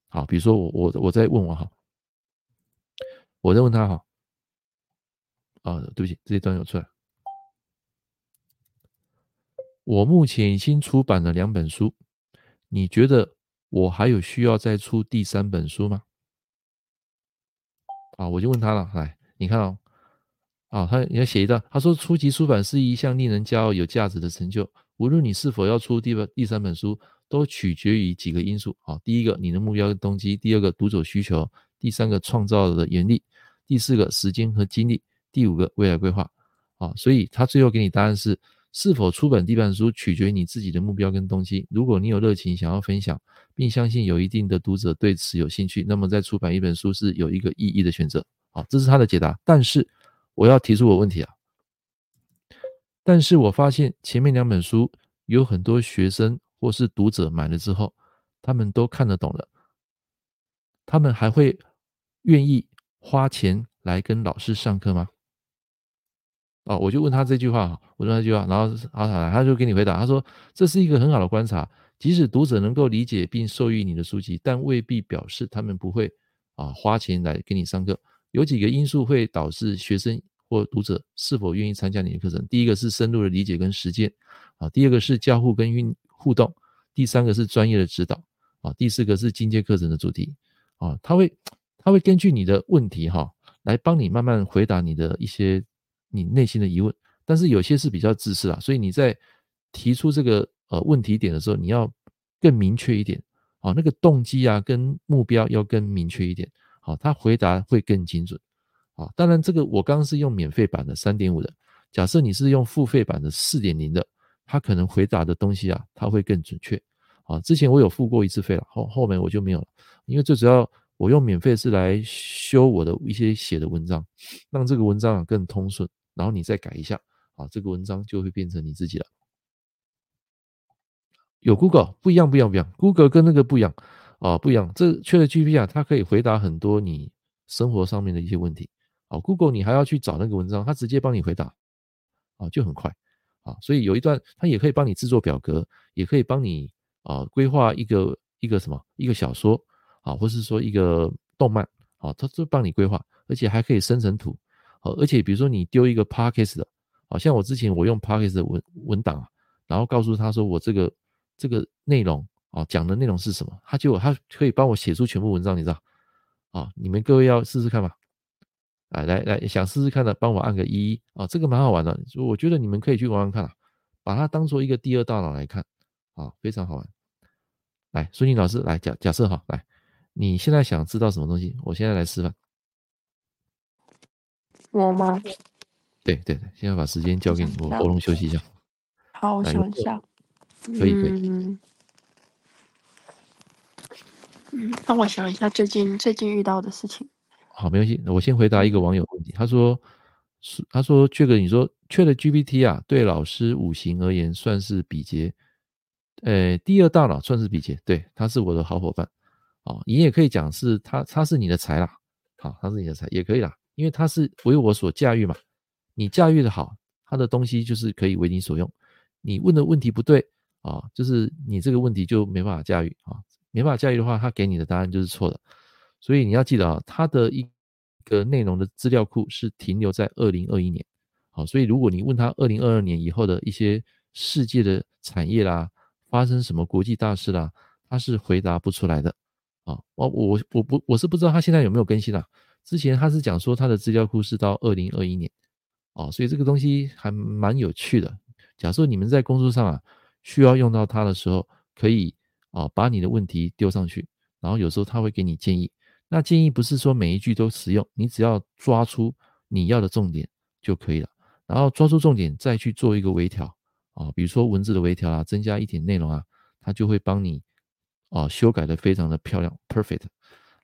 好，比如说我我我在问我哈，我在问他哈，啊，对不起，这一段有出来。我目前已经出版了两本书，你觉得？我还有需要再出第三本书吗？啊，我就问他了，来，你看哦，啊，他你要写一段，他说初级出版是一项令人骄傲、有价值的成就。无论你是否要出第二、第三本书，都取决于几个因素啊。第一个，你的目标跟动机；第二个，读者需求；第三个，创造的原力；第四个，时间和精力；第五个，未来规划。啊，所以他最后给你答案是。是否出版第一本书取决于你自己的目标跟动机。如果你有热情想要分享，并相信有一定的读者对此有兴趣，那么再出版一本书是有一个意义的选择。好，这是他的解答。但是我要提出我问题啊。但是我发现前面两本书有很多学生或是读者买了之后，他们都看得懂了，他们还会愿意花钱来跟老师上课吗？哦，我就问他这句话，我问他这句话，然后好，好，他就给你回答，他说这是一个很好的观察，即使读者能够理解并受益你的书籍，但未必表示他们不会啊花钱来给你上课。有几个因素会导致学生或读者是否愿意参加你的课程，第一个是深入的理解跟实践，啊，第二个是交互跟运互动，第三个是专业的指导，啊，第四个是进阶课程的主题，啊，他会他会根据你的问题哈来帮你慢慢回答你的一些。你内心的疑问，但是有些是比较自私啊，所以你在提出这个呃问题点的时候，你要更明确一点。啊，那个动机啊跟目标要更明确一点，好，他回答会更精准啊。当然，这个我刚刚是用免费版的三点五的，假设你是用付费版的四点零的，他可能回答的东西啊，他会更准确啊。之前我有付过一次费了，后后面我就没有了，因为最主要我用免费是来修我的一些写的文章，让这个文章啊更通顺。然后你再改一下，啊，这个文章就会变成你自己了。有 Google 不一样，不一样，不一样。Google 跟那个不一样，啊，不一样。这 ChatGPT 啊，它可以回答很多你生活上面的一些问题。啊，Google 你还要去找那个文章，它直接帮你回答，啊，就很快。啊，所以有一段它也可以帮你制作表格，也可以帮你啊规划一个一个什么一个小说，啊，或是说一个动漫，啊，它都帮你规划，而且还可以生成图。而且比如说你丢一个 Podcast 的，好像我之前我用 Podcast 的文文档，然后告诉他说我这个这个内容啊讲的内容是什么，他就他可以帮我写出全部文章，你知道？哦，你们各位要试试看吧。啊来来，想试试看的帮我按个一啊，这个蛮好玩的，我觉得你们可以去玩玩看啊，把它当做一个第二大脑来看啊，非常好玩。来，孙宁老师来假假设哈，来，你现在想知道什么东西？我现在来示范。我吗？对对对，现在把时间交给你，我喉咙休息一下。好，我想一下。可以可以。嗯，让我想一下最近最近遇到的事情。好，没关系。我先回答一个网友问题。他说：“是他说，阙哥，你说 ChatGPT 啊，对老师五行而言算是比劫，呃，第二大脑算是比劫。对，他是我的好伙伴。哦，你也可以讲是他，他是你的财啦。好，他是你的财，也可以啦。”因为他是为我所驾驭嘛，你驾驭的好，他的东西就是可以为你所用。你问的问题不对啊，就是你这个问题就没办法驾驭啊，没法驾驭的话，他给你的答案就是错的。所以你要记得啊，它的一个内容的资料库是停留在二零二一年。好，所以如果你问他二零二二年以后的一些世界的产业啦，发生什么国际大事啦，他是回答不出来的。啊，我我我不我是不知道他现在有没有更新啦。之前他是讲说他的资料库是到二零二一年。哦，所以这个东西还蛮有趣的。假设你们在工作上啊需要用到它的时候，可以啊把你的问题丢上去，然后有时候他会给你建议。那建议不是说每一句都实用，你只要抓出你要的重点就可以了。然后抓住重点，再去做一个微调啊，比如说文字的微调啊，增加一点内容啊，它就会帮你啊修改的非常的漂亮，perfect。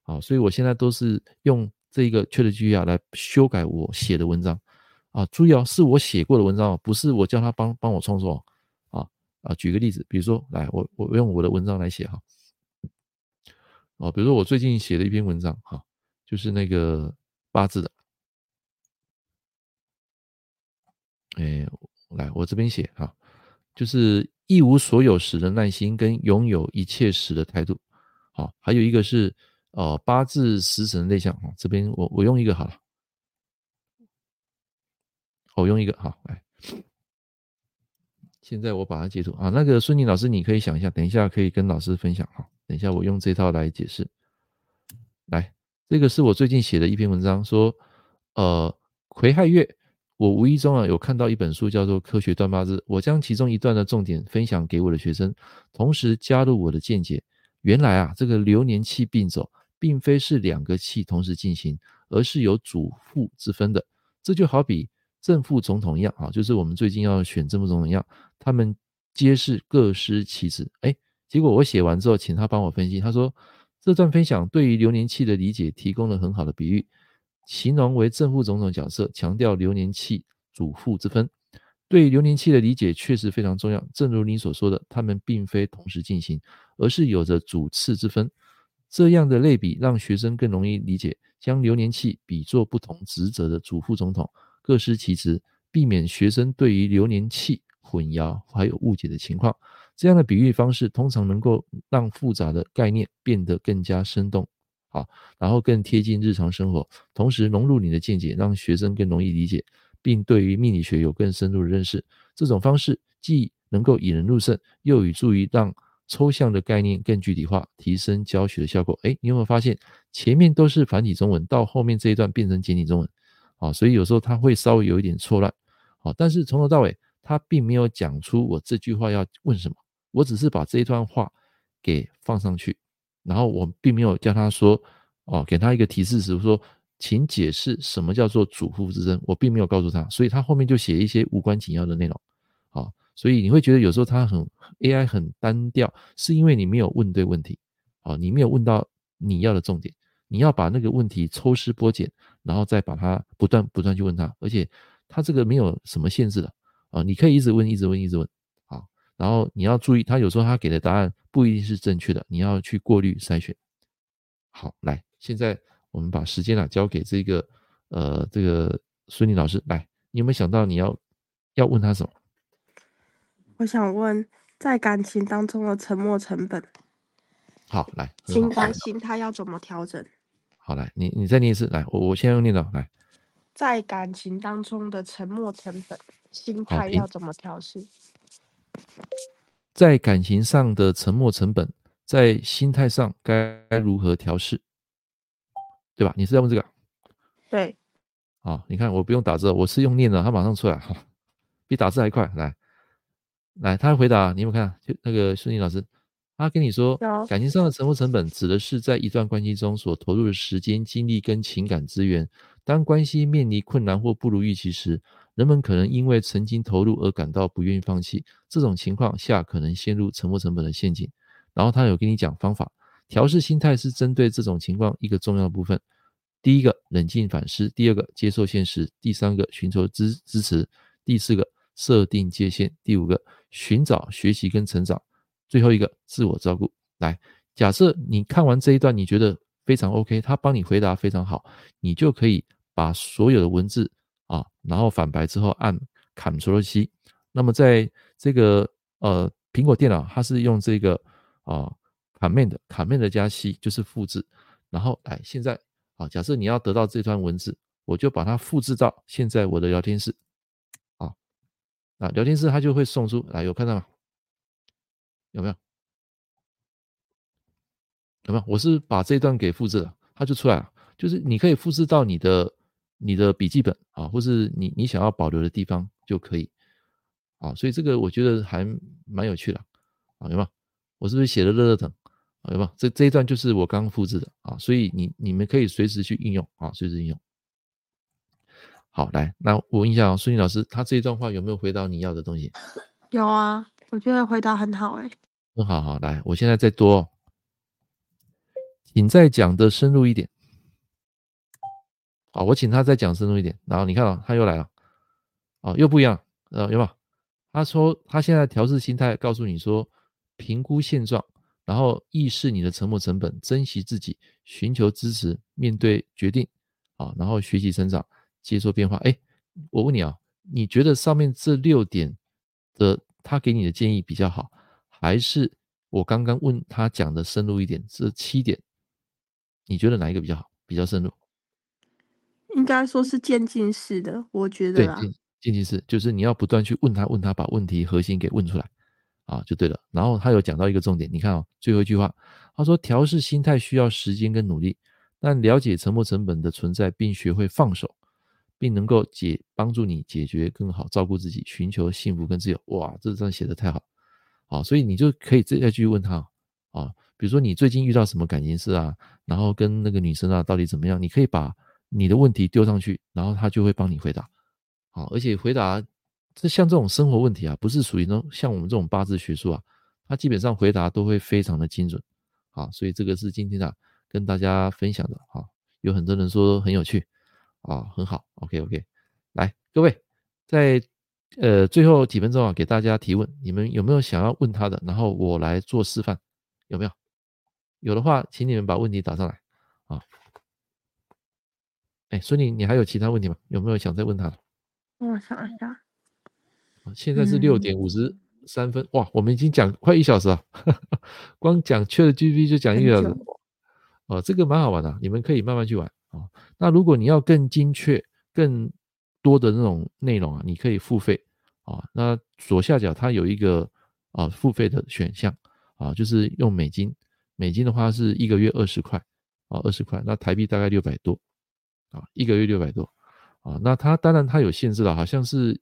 啊，所以我现在都是用这个 ChatGPT 啊来修改我写的文章啊，注意哦，是我写过的文章哦，不是我叫他帮帮我创作哦啊。举个例子，比如说，来，我我用我的文章来写哈，哦，比如说我最近写的一篇文章哈，就是那个八字的。哎，来，我这边写哈，就是一无所有时的耐心跟拥有一切时的态度，好，还有一个是呃八字食神的内向啊，这边我我用一个好了，我用一个好来，现在我把它截图啊，那个孙宁老师你可以想一下，等一下可以跟老师分享哈，等一下我用这套来解释，来，这个是我最近写的一篇文章，说呃癸亥月。我无意中啊有看到一本书叫做《科学断八字》，我将其中一段的重点分享给我的学生，同时加入我的见解。原来啊，这个流年气并走，并非是两个气同时进行，而是有主副之分的。这就好比正副总统一样啊，就是我们最近要选正副总统一样，他们皆是各司其职。哎，结果我写完之后，请他帮我分析，他说这段分享对于流年气的理解提供了很好的比喻。形容为正副总统角色，强调流年气主副之分。对于流年气的理解确实非常重要。正如你所说的，他们并非同时进行，而是有着主次之分。这样的类比让学生更容易理解，将流年气比作不同职责的主副总统，各司其职，避免学生对于流年气混淆还有误解的情况。这样的比喻方式通常能够让复杂的概念变得更加生动。好，然后更贴近日常生活，同时融入你的见解，让学生更容易理解，并对于命理学有更深入的认识。这种方式既能够引人入胜，又有助于让抽象的概念更具体化，提升教学的效果。诶，你有没有发现前面都是繁体中文，到后面这一段变成简体中文？啊，所以有时候他会稍微有一点错乱。好，但是从头到尾，他并没有讲出我这句话要问什么，我只是把这一段话给放上去。然后我并没有叫他说，哦，给他一个提示词，说，请解释什么叫做主副之争。我并没有告诉他，所以他后面就写一些无关紧要的内容，啊，所以你会觉得有时候他很 AI 很单调，是因为你没有问对问题，啊，你没有问到你要的重点，你要把那个问题抽丝剥茧，然后再把它不断不断去问他，而且他这个没有什么限制的，啊，你可以一直问，一直问，一直问啊。然后你要注意，他有时候他给的答案不一定是正确的，你要去过滤筛选。好，来，现在我们把时间啊交给这个呃这个孙林老师，来，你有没有想到你要要问他什么？我想问，在感情当中的沉没成本。好，来，心态心态要怎么调整？好，来，你你再念一次，来，我我先用念的，来，在感情当中的沉没成本，心态要怎么调试？在感情上的沉没成本，在心态上该如何调试？对吧？你是在问这个？对。好，你看我不用打字，我是用念的，他马上出来，哈，比打字还快。来，来，他回答，你有没有看？就那个孙宁老师，他跟你说，感情上的沉没成本指的是在一段关系中所投入的时间、精力跟情感资源，当关系面临困难或不如预期时。人们可能因为曾经投入而感到不愿意放弃，这种情况下可能陷入沉没成本的陷阱。然后他有跟你讲方法，调试心态是针对这种情况一个重要的部分。第一个，冷静反思；第二个，接受现实；第三个，寻求支支持；第四个，设定界限；第五个，寻找学习跟成长；最后一个，自我照顾。来，假设你看完这一段，你觉得非常 OK，他帮你回答非常好，你就可以把所有的文字。啊，然后反白之后按 Ctrl C，那么在这个呃苹果电脑它是用这个啊 Command Command 加 C 就是复制，然后来现在啊，假设你要得到这段文字，我就把它复制到现在我的聊天室，啊，啊，聊天室它就会送出来，有看到吗？有没有？有没有？我是把这一段给复制了，它就出来了。就是你可以复制到你的你的笔记本啊，或是你你想要保留的地方就可以啊。所以这个我觉得还蛮有趣的啊，有没有？我是不是写的热热腾？有没有？这这一段就是我刚刚复制的啊，所以你你们可以随时去应用啊，随时应用。好，来，那我问一下，孙妮老师，他这一段话有没有回答你要的东西？有啊，我觉得回答很好哎、很好，好，来，我现在再多、请再讲的深入一点。好，我请他再讲深入一点。然后你看啊，他又来了，啊，又不一样，呃，有吗？他说他现在调试心态，告诉你说，评估现状，然后意识你的沉没成本，珍惜自己，寻求支持，面对决定，啊，然后学习成长，接受变化。哎，我问你啊，你觉得上面这六点的他给你的建议比较好，还是我刚刚问他讲的深入一点这七点？你觉得哪一个比较好，比较深入？应该说是渐进式的，我觉得。对，渐渐进式就是你要不断去问他，问他把问题核心给问出来，啊，就对了。然后他有讲到一个重点，你看哦，最后一句话，他说调试心态需要时间跟努力，但了解沉没成本的存在，并学会放手，并能够解帮助你解决更好照顾自己，寻求幸福跟自由。哇，这张写得太好，好，所以你就可以再再继续问他，啊。比如说你最近遇到什么感情事啊，然后跟那个女生啊到底怎么样？你可以把你的问题丢上去，然后他就会帮你回答。好，而且回答这像这种生活问题啊，不是属于那种像我们这种八字学术啊，他基本上回答都会非常的精准。好，所以这个是今天啊跟大家分享的。好，有很多人说很有趣啊，很好。OK OK，来各位在呃最后几分钟啊给大家提问，你们有没有想要问他的？然后我来做示范，有没有？有的话，请你们把问题打上来啊！哎，孙宁，你还有其他问题吗？有没有想再问他的？我想一下。现在是六点五十三分，嗯，哇，我们已经讲快一小时了，光讲 ChatGPT 就讲一个小时。哦，这个蛮好玩的，你们可以慢慢去玩啊。那如果你要更精确、更多的那种内容啊，你可以付费啊。那左下角它有一个啊付费的选项啊，就是用美金。美金的话是一个月二十块，啊，二十块，那台币大概六百多，啊，一个月六百多，啊，那它当然它有限制了，好像是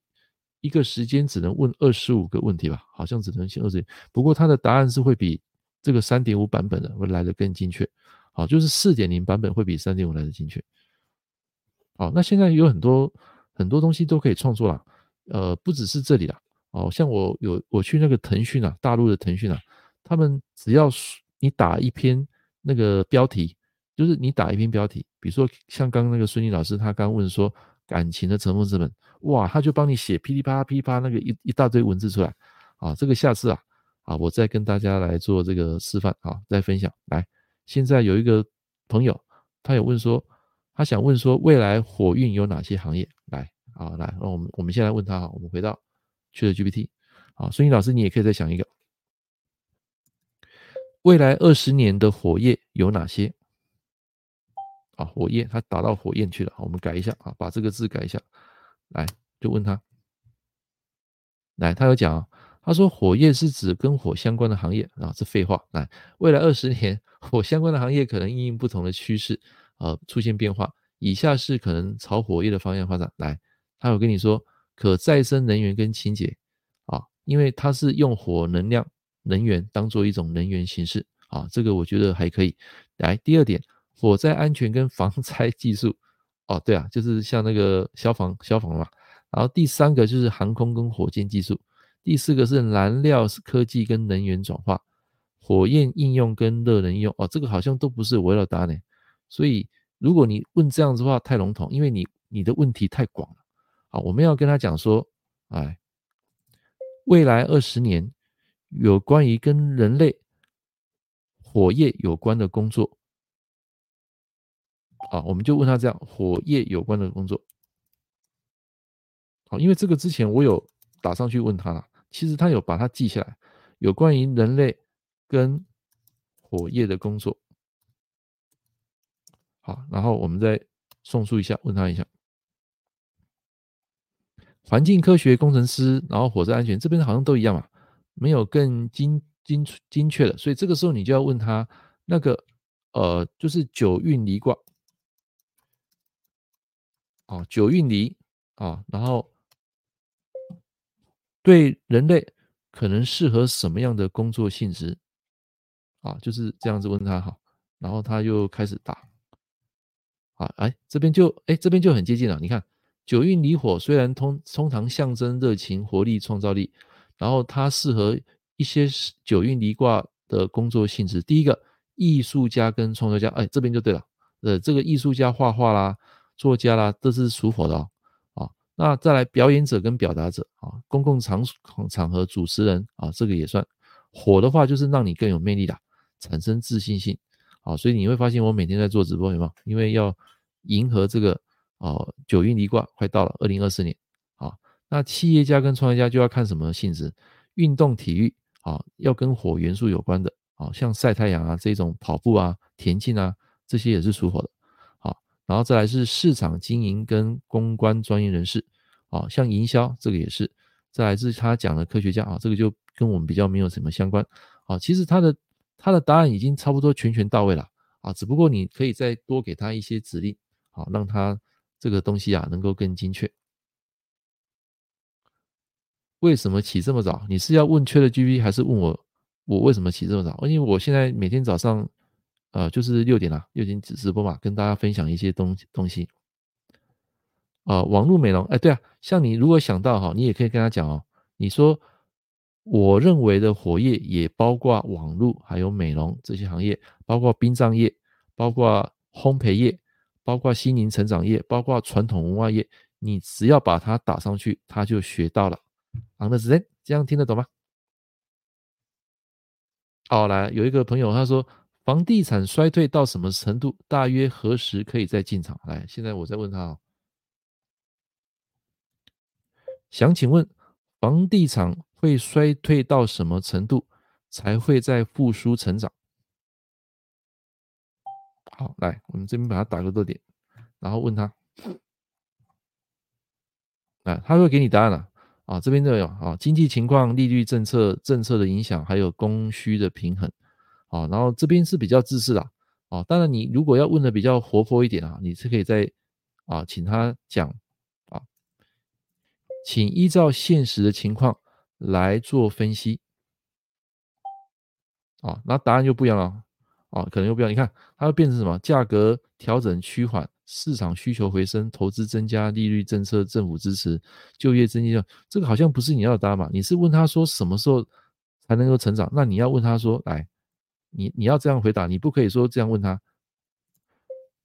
一个时间只能问二十五个问题吧，好像只能限二十，不过它的答案是会比这个三点五版本的会来的更精确，好，就是四点零版本会比三点五来的精确，好，那现在有很多很多东西都可以创作了，呃，不只是这里了，哦，像我有我去那个腾讯啊，大陆的腾讯啊，他们只要。你打一篇那个标题，就是你打一篇标题，比如说像刚刚那个孙妮老师，他刚问说感情的沉没成本，哇，他就帮你写噼里啪啦噼里啪啦那个一一大堆文字出来，啊，这个下次啊，啊，我再跟大家来做这个示范，啊，再分享。来，现在有一个朋友，他有问说，他想问说未来火运有哪些行业？来，啊，来，那我们我们先来问他，哈，我们回到 ChatGPT，啊，孙妮老师，你也可以再想一个。未来二十年的火业有哪些？啊，火焰，他打到火焰去了。我们改一下啊，把这个字改一下。来，就问他。来，他有讲，他说火业是指跟火相关的行业啊，这废话。来，未来二十年火相关的行业可能因应不同的趋势呃出现变化。以下是可能朝火业的方向发展。来，他有跟你说可再生能源跟清洁啊，因为它是用火能量。能源当做一种能源形式啊，这个我觉得还可以。来，第二点，火灾安全跟防灾技术，哦，对啊，就是像那个消防消防嘛。然后第三个就是航空跟火箭技术，第四个是燃料科技跟能源转化，火焰应用跟热能应用。哦，这个好像都不是我要的答案。所以如果你问这样子的话，太笼统，因为你你的问题太广了。好，我们要跟他讲说，哎，未来二十年。有关于跟人类火业有关的工作，啊，我们就问他这样：火业有关的工作，好，因为这个之前我有打上去问他了，其实他有把它记下来。有关于人类跟火业的工作，好，然后我们再送出一下，问他一下，环境科学工程师，然后火灾安全这边好像都一样嘛，没有更精精精确的，所以这个时候你就要问他那个呃，就是九运离卦，哦，九运离啊，然后对人类可能适合什么样的工作性质啊？就是这样子问他哈，然后他又开始打。啊，哎，这边就哎，这边就很接近了。你看，九运离火，虽然通通常象征热情、活力、创造力，然后它适合一些九运离卦的工作性质。第一个，艺术家跟创作家，哎，这边就对了。呃，这个艺术家画画啦，作家啦，都是属火的哦。那再来表演者跟表达者啊，公共场场合主持人啊，这个也算。火的话，就是让你更有魅力的，产生自信心。好，所以你会发现我每天在做直播，有没有？因为要迎合这个哦，九运离卦快到了，二零二四年。啊，那企业家跟创业家就要看什么性质？运动体育啊，要跟火元素有关的啊，像晒太阳啊这种跑步啊、田径啊，这些也是属火的。然后再来是市场经营跟公关专业人士啊，像营销这个也是。再来是他讲的科学家啊，这个就跟我们比较没有什么相关。啊，其实他的。他的答案已经差不多全全到位了啊，只不过你可以再多给他一些指令，好，让他这个东西啊能够更精确。为什么起这么早？你是要问缺的 G P 还是问我？我为什么起这么早？因为我现在每天早上，呃，就是六点啦，六点直播嘛，跟大家分享一些东东西。啊，网络美容，哎，对啊，像你如果想到哈，你也可以跟他讲哦，你说。我认为的火业也包括网络，还有美容这些行业，包括殡葬业，包括烘焙业，包括心灵成长业，包括传统文化业。你只要把它打上去，他就学到了。Understand？这样听得懂吗？好，来，有一个朋友他说，房地产衰退到什么程度？大约何时可以再进场？来，现在我再问他哦，想请问房地产。会衰退到什么程度才会再复苏成长？好，来，我们这边把它打个逗点，然后问他，啊，他会给你答案了啊。这边都有啊，经济情况、利率政策、政策的影响，还有供需的平衡啊。然后这边是比较自私的啊。当然，你如果要问的比较活泼一点啊，你是可以再啊，请他讲啊，请依照现实的情况。来做分析，啊，那答案就不一样了，啊，可能又不一样。你看，它会变成什么？价格调整趋缓，市场需求回升，投资增加，利率政策政府支持，就业增加。这个好像不是你要的答案嘛？你是问他说什么时候才能够成长？那你要问他说，来，你你要这样回答，你不可以说这样问他。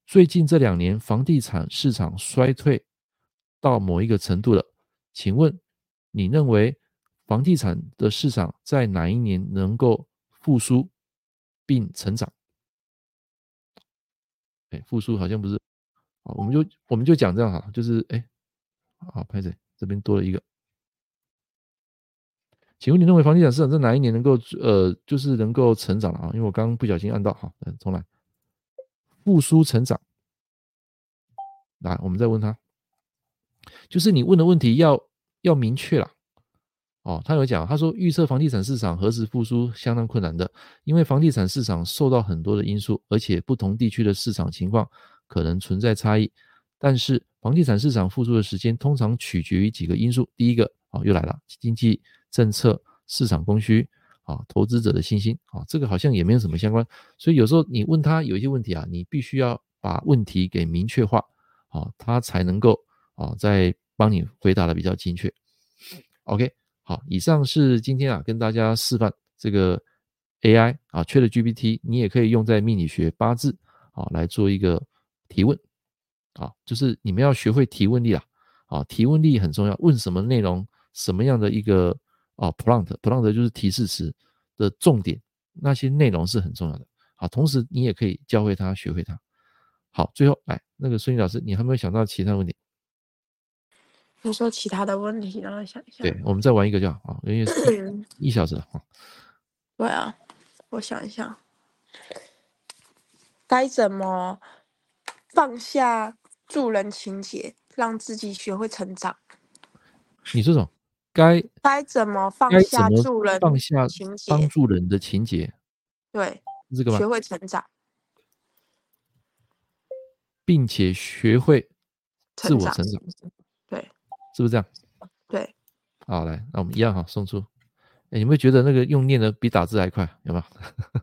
最近这两年房地产市场衰退到某一个程度了，请问你认为？房地产的市场在哪一年能够复苏并成长？哎，复苏好像不是，啊，我们就我们就讲这样哈，就是哎，好，拍子这边多了一个，请问你认为房地产市场在哪一年能够呃，就是能够成长了啊？因为我刚刚不小心按到，好，重来，复苏成长，来，我们再问他，就是你问的问题要要明确了。哦，他有讲，他说预测房地产市场何时复苏相当困难的，因为房地产市场受到很多的因素，而且不同地区的市场情况可能存在差异。但是房地产市场复苏的时间通常取决于几个因素，第一个、哦、又来了，经济政策、市场供需啊、投资者的信心啊、这个好像也没有什么相关。所以有时候你问他有一些问题啊，你必须要把问题给明确化啊、他才能够啊、再帮你回答的比较精确。OK。好，以上是今天啊跟大家示范这个 AI 啊，ChatGPT，你也可以用在命理学八字啊来做一个提问啊，就是你们要学会提问力啊，啊，提问力很重要，问什么内容，什么样的一个啊 prompt，prompt 就是提示词的重点，那些内容是很重要的。好，同时你也可以教会他，学会它。好，最后来那个孙宇老师，你还没有想到其他问题？你说其他的问题，然后想一下。对，我们再玩一个就好啊，因为一小时了啊。对啊，我想一下，该怎么放下助人情节，让自己学会成长。你说什么？该该怎么放下助人放下帮助人的情节？对，是这个吗？学会成长，并且学会自我成长。对，是不是这样？对。好，来，那我们一样哈，送出。哎，你会觉得那个用念的比打字还快，有没有？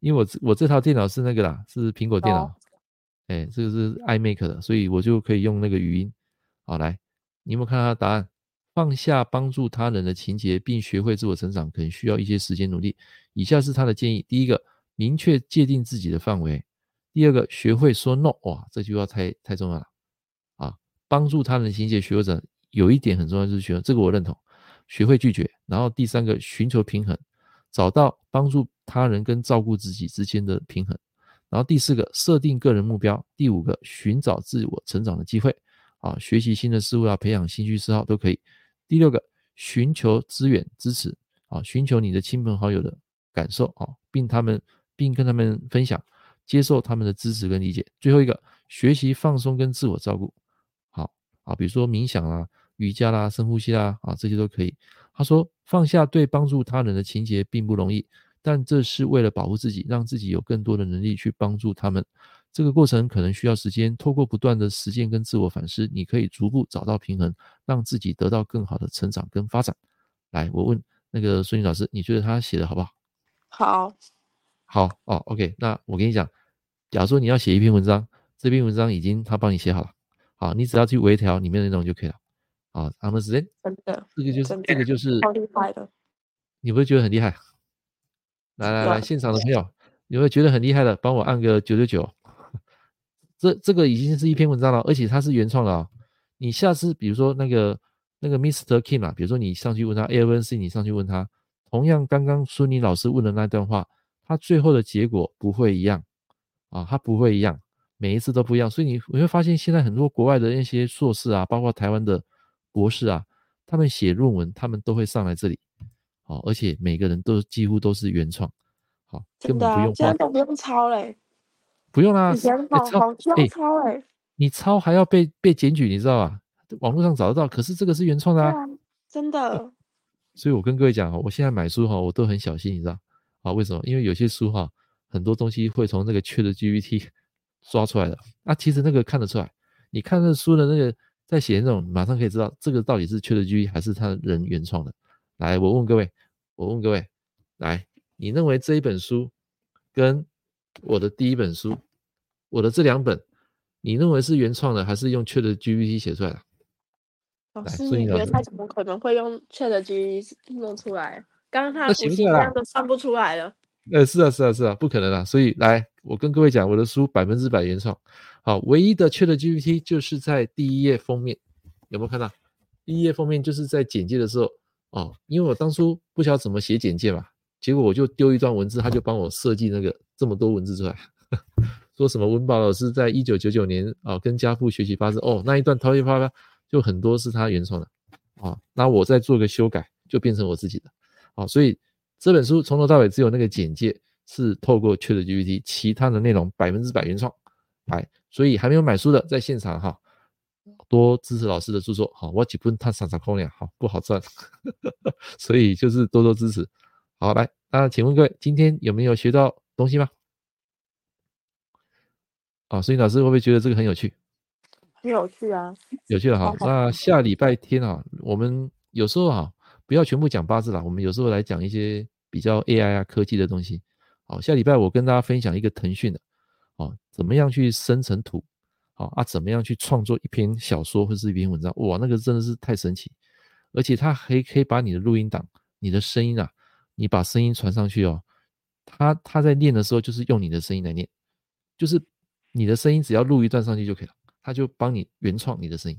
因为我我这套电脑是那个啦，是苹果电脑。哎、哦，这个是 iMac 的，所以我就可以用那个语音。好，来，你有没有看到答案？放下帮助他人的情节，并学会自我成长，可能需要一些时间努力。以下是他的建议：第一个，明确界定自己的范围；第二个，学会说 no。哇，这句话太太重要了啊！帮助他人的情节，学会者有一点很重要，就是学这个我认同，学会拒绝。然后第三个，寻求平衡，找到帮助他人跟照顾自己之间的平衡。然后第四个，设定个人目标；第五个，寻找自我成长的机会。啊，学习新的事物啊，培养兴趣嗜好都可以。第六个，寻求资源支持啊，寻求你的亲朋好友的感受啊，并他们并跟他们分享，接受他们的支持跟理解。最后一个，学习放松跟自我照顾，好啊，比如说冥想啦、瑜伽啦、深呼吸啦啊，这些都可以。他说，放下对帮助他人的情节并不容易，但这是为了保护自己，让自己有更多的能力去帮助他们。这个过程可能需要时间，透过不断的实践跟自我反思，你可以逐步找到平衡，让自己得到更好的成长跟发展。来，我问那个孙女老师，你觉得他写的好不好？好，好哦，OK。那我跟你讲，假如说你要写一篇文章，这篇文章已经他帮你写好了，好，你只要去微调里面的内容就可以了。好，安德时间，真的，这个就是这个就是好厉害的，你不会觉得很厉害？来来来，现场的朋友，有没有觉得很厉害的，帮我按个九九九。这这个已经是一篇文章了，而且它是原创的啊！你下次比如说那个那个 Mr. Kim 啊，比如说你上去问他 AFNC，你上去问他，同样刚刚孙妮老师问的那段话，他最后的结果不会一样啊，他不会一样，每一次都不一样。所以你你会发现，现在很多国外的那些硕士啊，包括台湾的博士啊，他们写论文，他们都会上来这里，好，而且每个人都几乎都是原创，好，根本不用，现在都不用抄嘞。不用啦，抄好抄抄哎，你抄还要被被检举，你知道吧？网络上找得到，可是这个是原创的啊，啊，真的。所以我跟各位讲哈，我现在买书哈，我都很小心，你知道啊？为什么？因为有些书哈，很多东西会从那个 ChatGPT 抓出来的。啊，其实那个看得出来，你看那书的那个在写那种，马上可以知道这个到底是 ChatGPT 还是他人原创的。来，我问各位，我问各位，来，你认为这一本书跟我的第一本书，我的这两本，你认为是原创的，还是用 ChatGPT 写出来的？老师，你觉得他怎么可能会用 ChatGPT 弄出来？刚刚他的笔记量都算不出来了。呃，是啊，是啊，是啊，不可能啊！所以来，我跟各位讲，我的书百分之百原创。好，唯一的 ChatGPT 就是在第一页封面，有没有看到？第一页封面就是在简介的时候哦，因为我当初不晓得怎么写简介嘛。结果我就丢一段文字，他就帮我设计那个这么多文字出来，说什么文宝老师在一九九九年啊跟家父学习八字哦，那一段噼里啪啦就很多是他原创的啊，那我再做个修改就变成我自己的啊，所以这本书从头到尾只有那个简介是透过 ChatGPT，其他的内容百分之百原创，哎，所以还没有买书的在现场哈，多支持老师的著作好，我几本他傻傻空呀，好不好赚，所以就是多多支持。好，来，那请问各位，今天有没有学到东西吗？啊，所以老师会不会觉得这个很有趣？很有趣啊，有趣的哈。那下礼拜天啊，我们有时候啊，不要全部讲八字啦，我们有时候来讲一些比较 AI 啊科技的东西。好，下礼拜我跟大家分享一个腾讯的，哦，怎么样去生成图，好啊，怎么样去创作一篇小说或是一篇文章，哇，那个真的是太神奇，而且它还可以把你的录音档、你的声音啊。你把声音传上去哦，他他在念的时候就是用你的声音来念，就是你的声音只要录一段上去就可以了，他就帮你原创你的声音，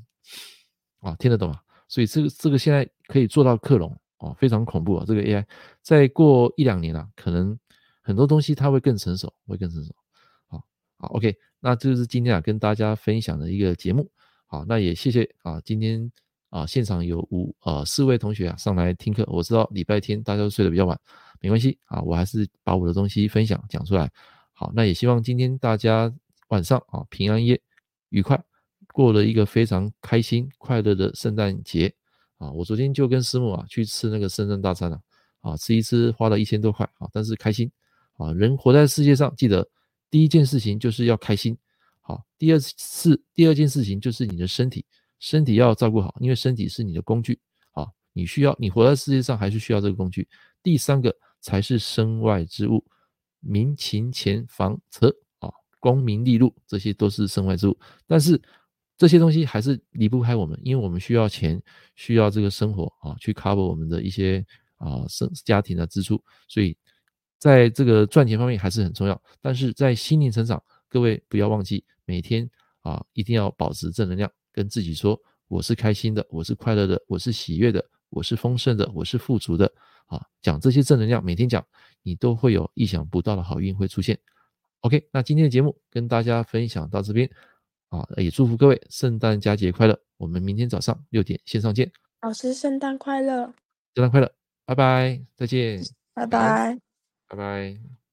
啊，听得懂吗？所以这个这个现在可以做到克隆哦，非常恐怖啊！这个 AI 再过一两年啊，可能很多东西它会更成熟，会更成熟。好，好，OK，那这就是今天啊跟大家分享的一个节目。好，那也谢谢啊，今天。啊，现场有五呃四位同学啊上来听课。我知道礼拜天大家都睡得比较晚，没关系啊，我还是把我的东西分享讲出来。好，那也希望今天大家晚。上啊，平安夜愉快，过了一个非常开心快乐的圣诞节啊！我昨天就跟师母啊去吃那个圣诞大餐了啊，吃一吃花了一千多块啊，但是开心啊！人活在世界上，记得第一件事情就是要开心，好，第二次第二件事情就是你的身体，身体要照顾好，因为身体是你的工具啊，你需要你活在世界上还是需要这个工具。第三个才是身外之物，民勤钱房车。功名利禄，这些都是身外之物，但是这些东西还是离不开我们，因为我们需要钱，需要这个生活啊，去 cover 我们的一些啊生家庭的支出，所以在这个赚钱方面还是很重要。但是在心灵成长，各位不要忘记每天啊一定要保持正能量，跟自己说我是开心的，我是快乐的，我是喜悦的，我是丰盛的，我是富足的啊，讲这些正能量，每天讲，你都会有意想不到的好运会出现。OK，那今天的节目跟大家分享到这边啊，也祝福各位圣诞佳节快乐。我们明天早上六点线上见。老师，圣诞快乐！圣诞快乐！拜拜，再见。拜拜，拜拜。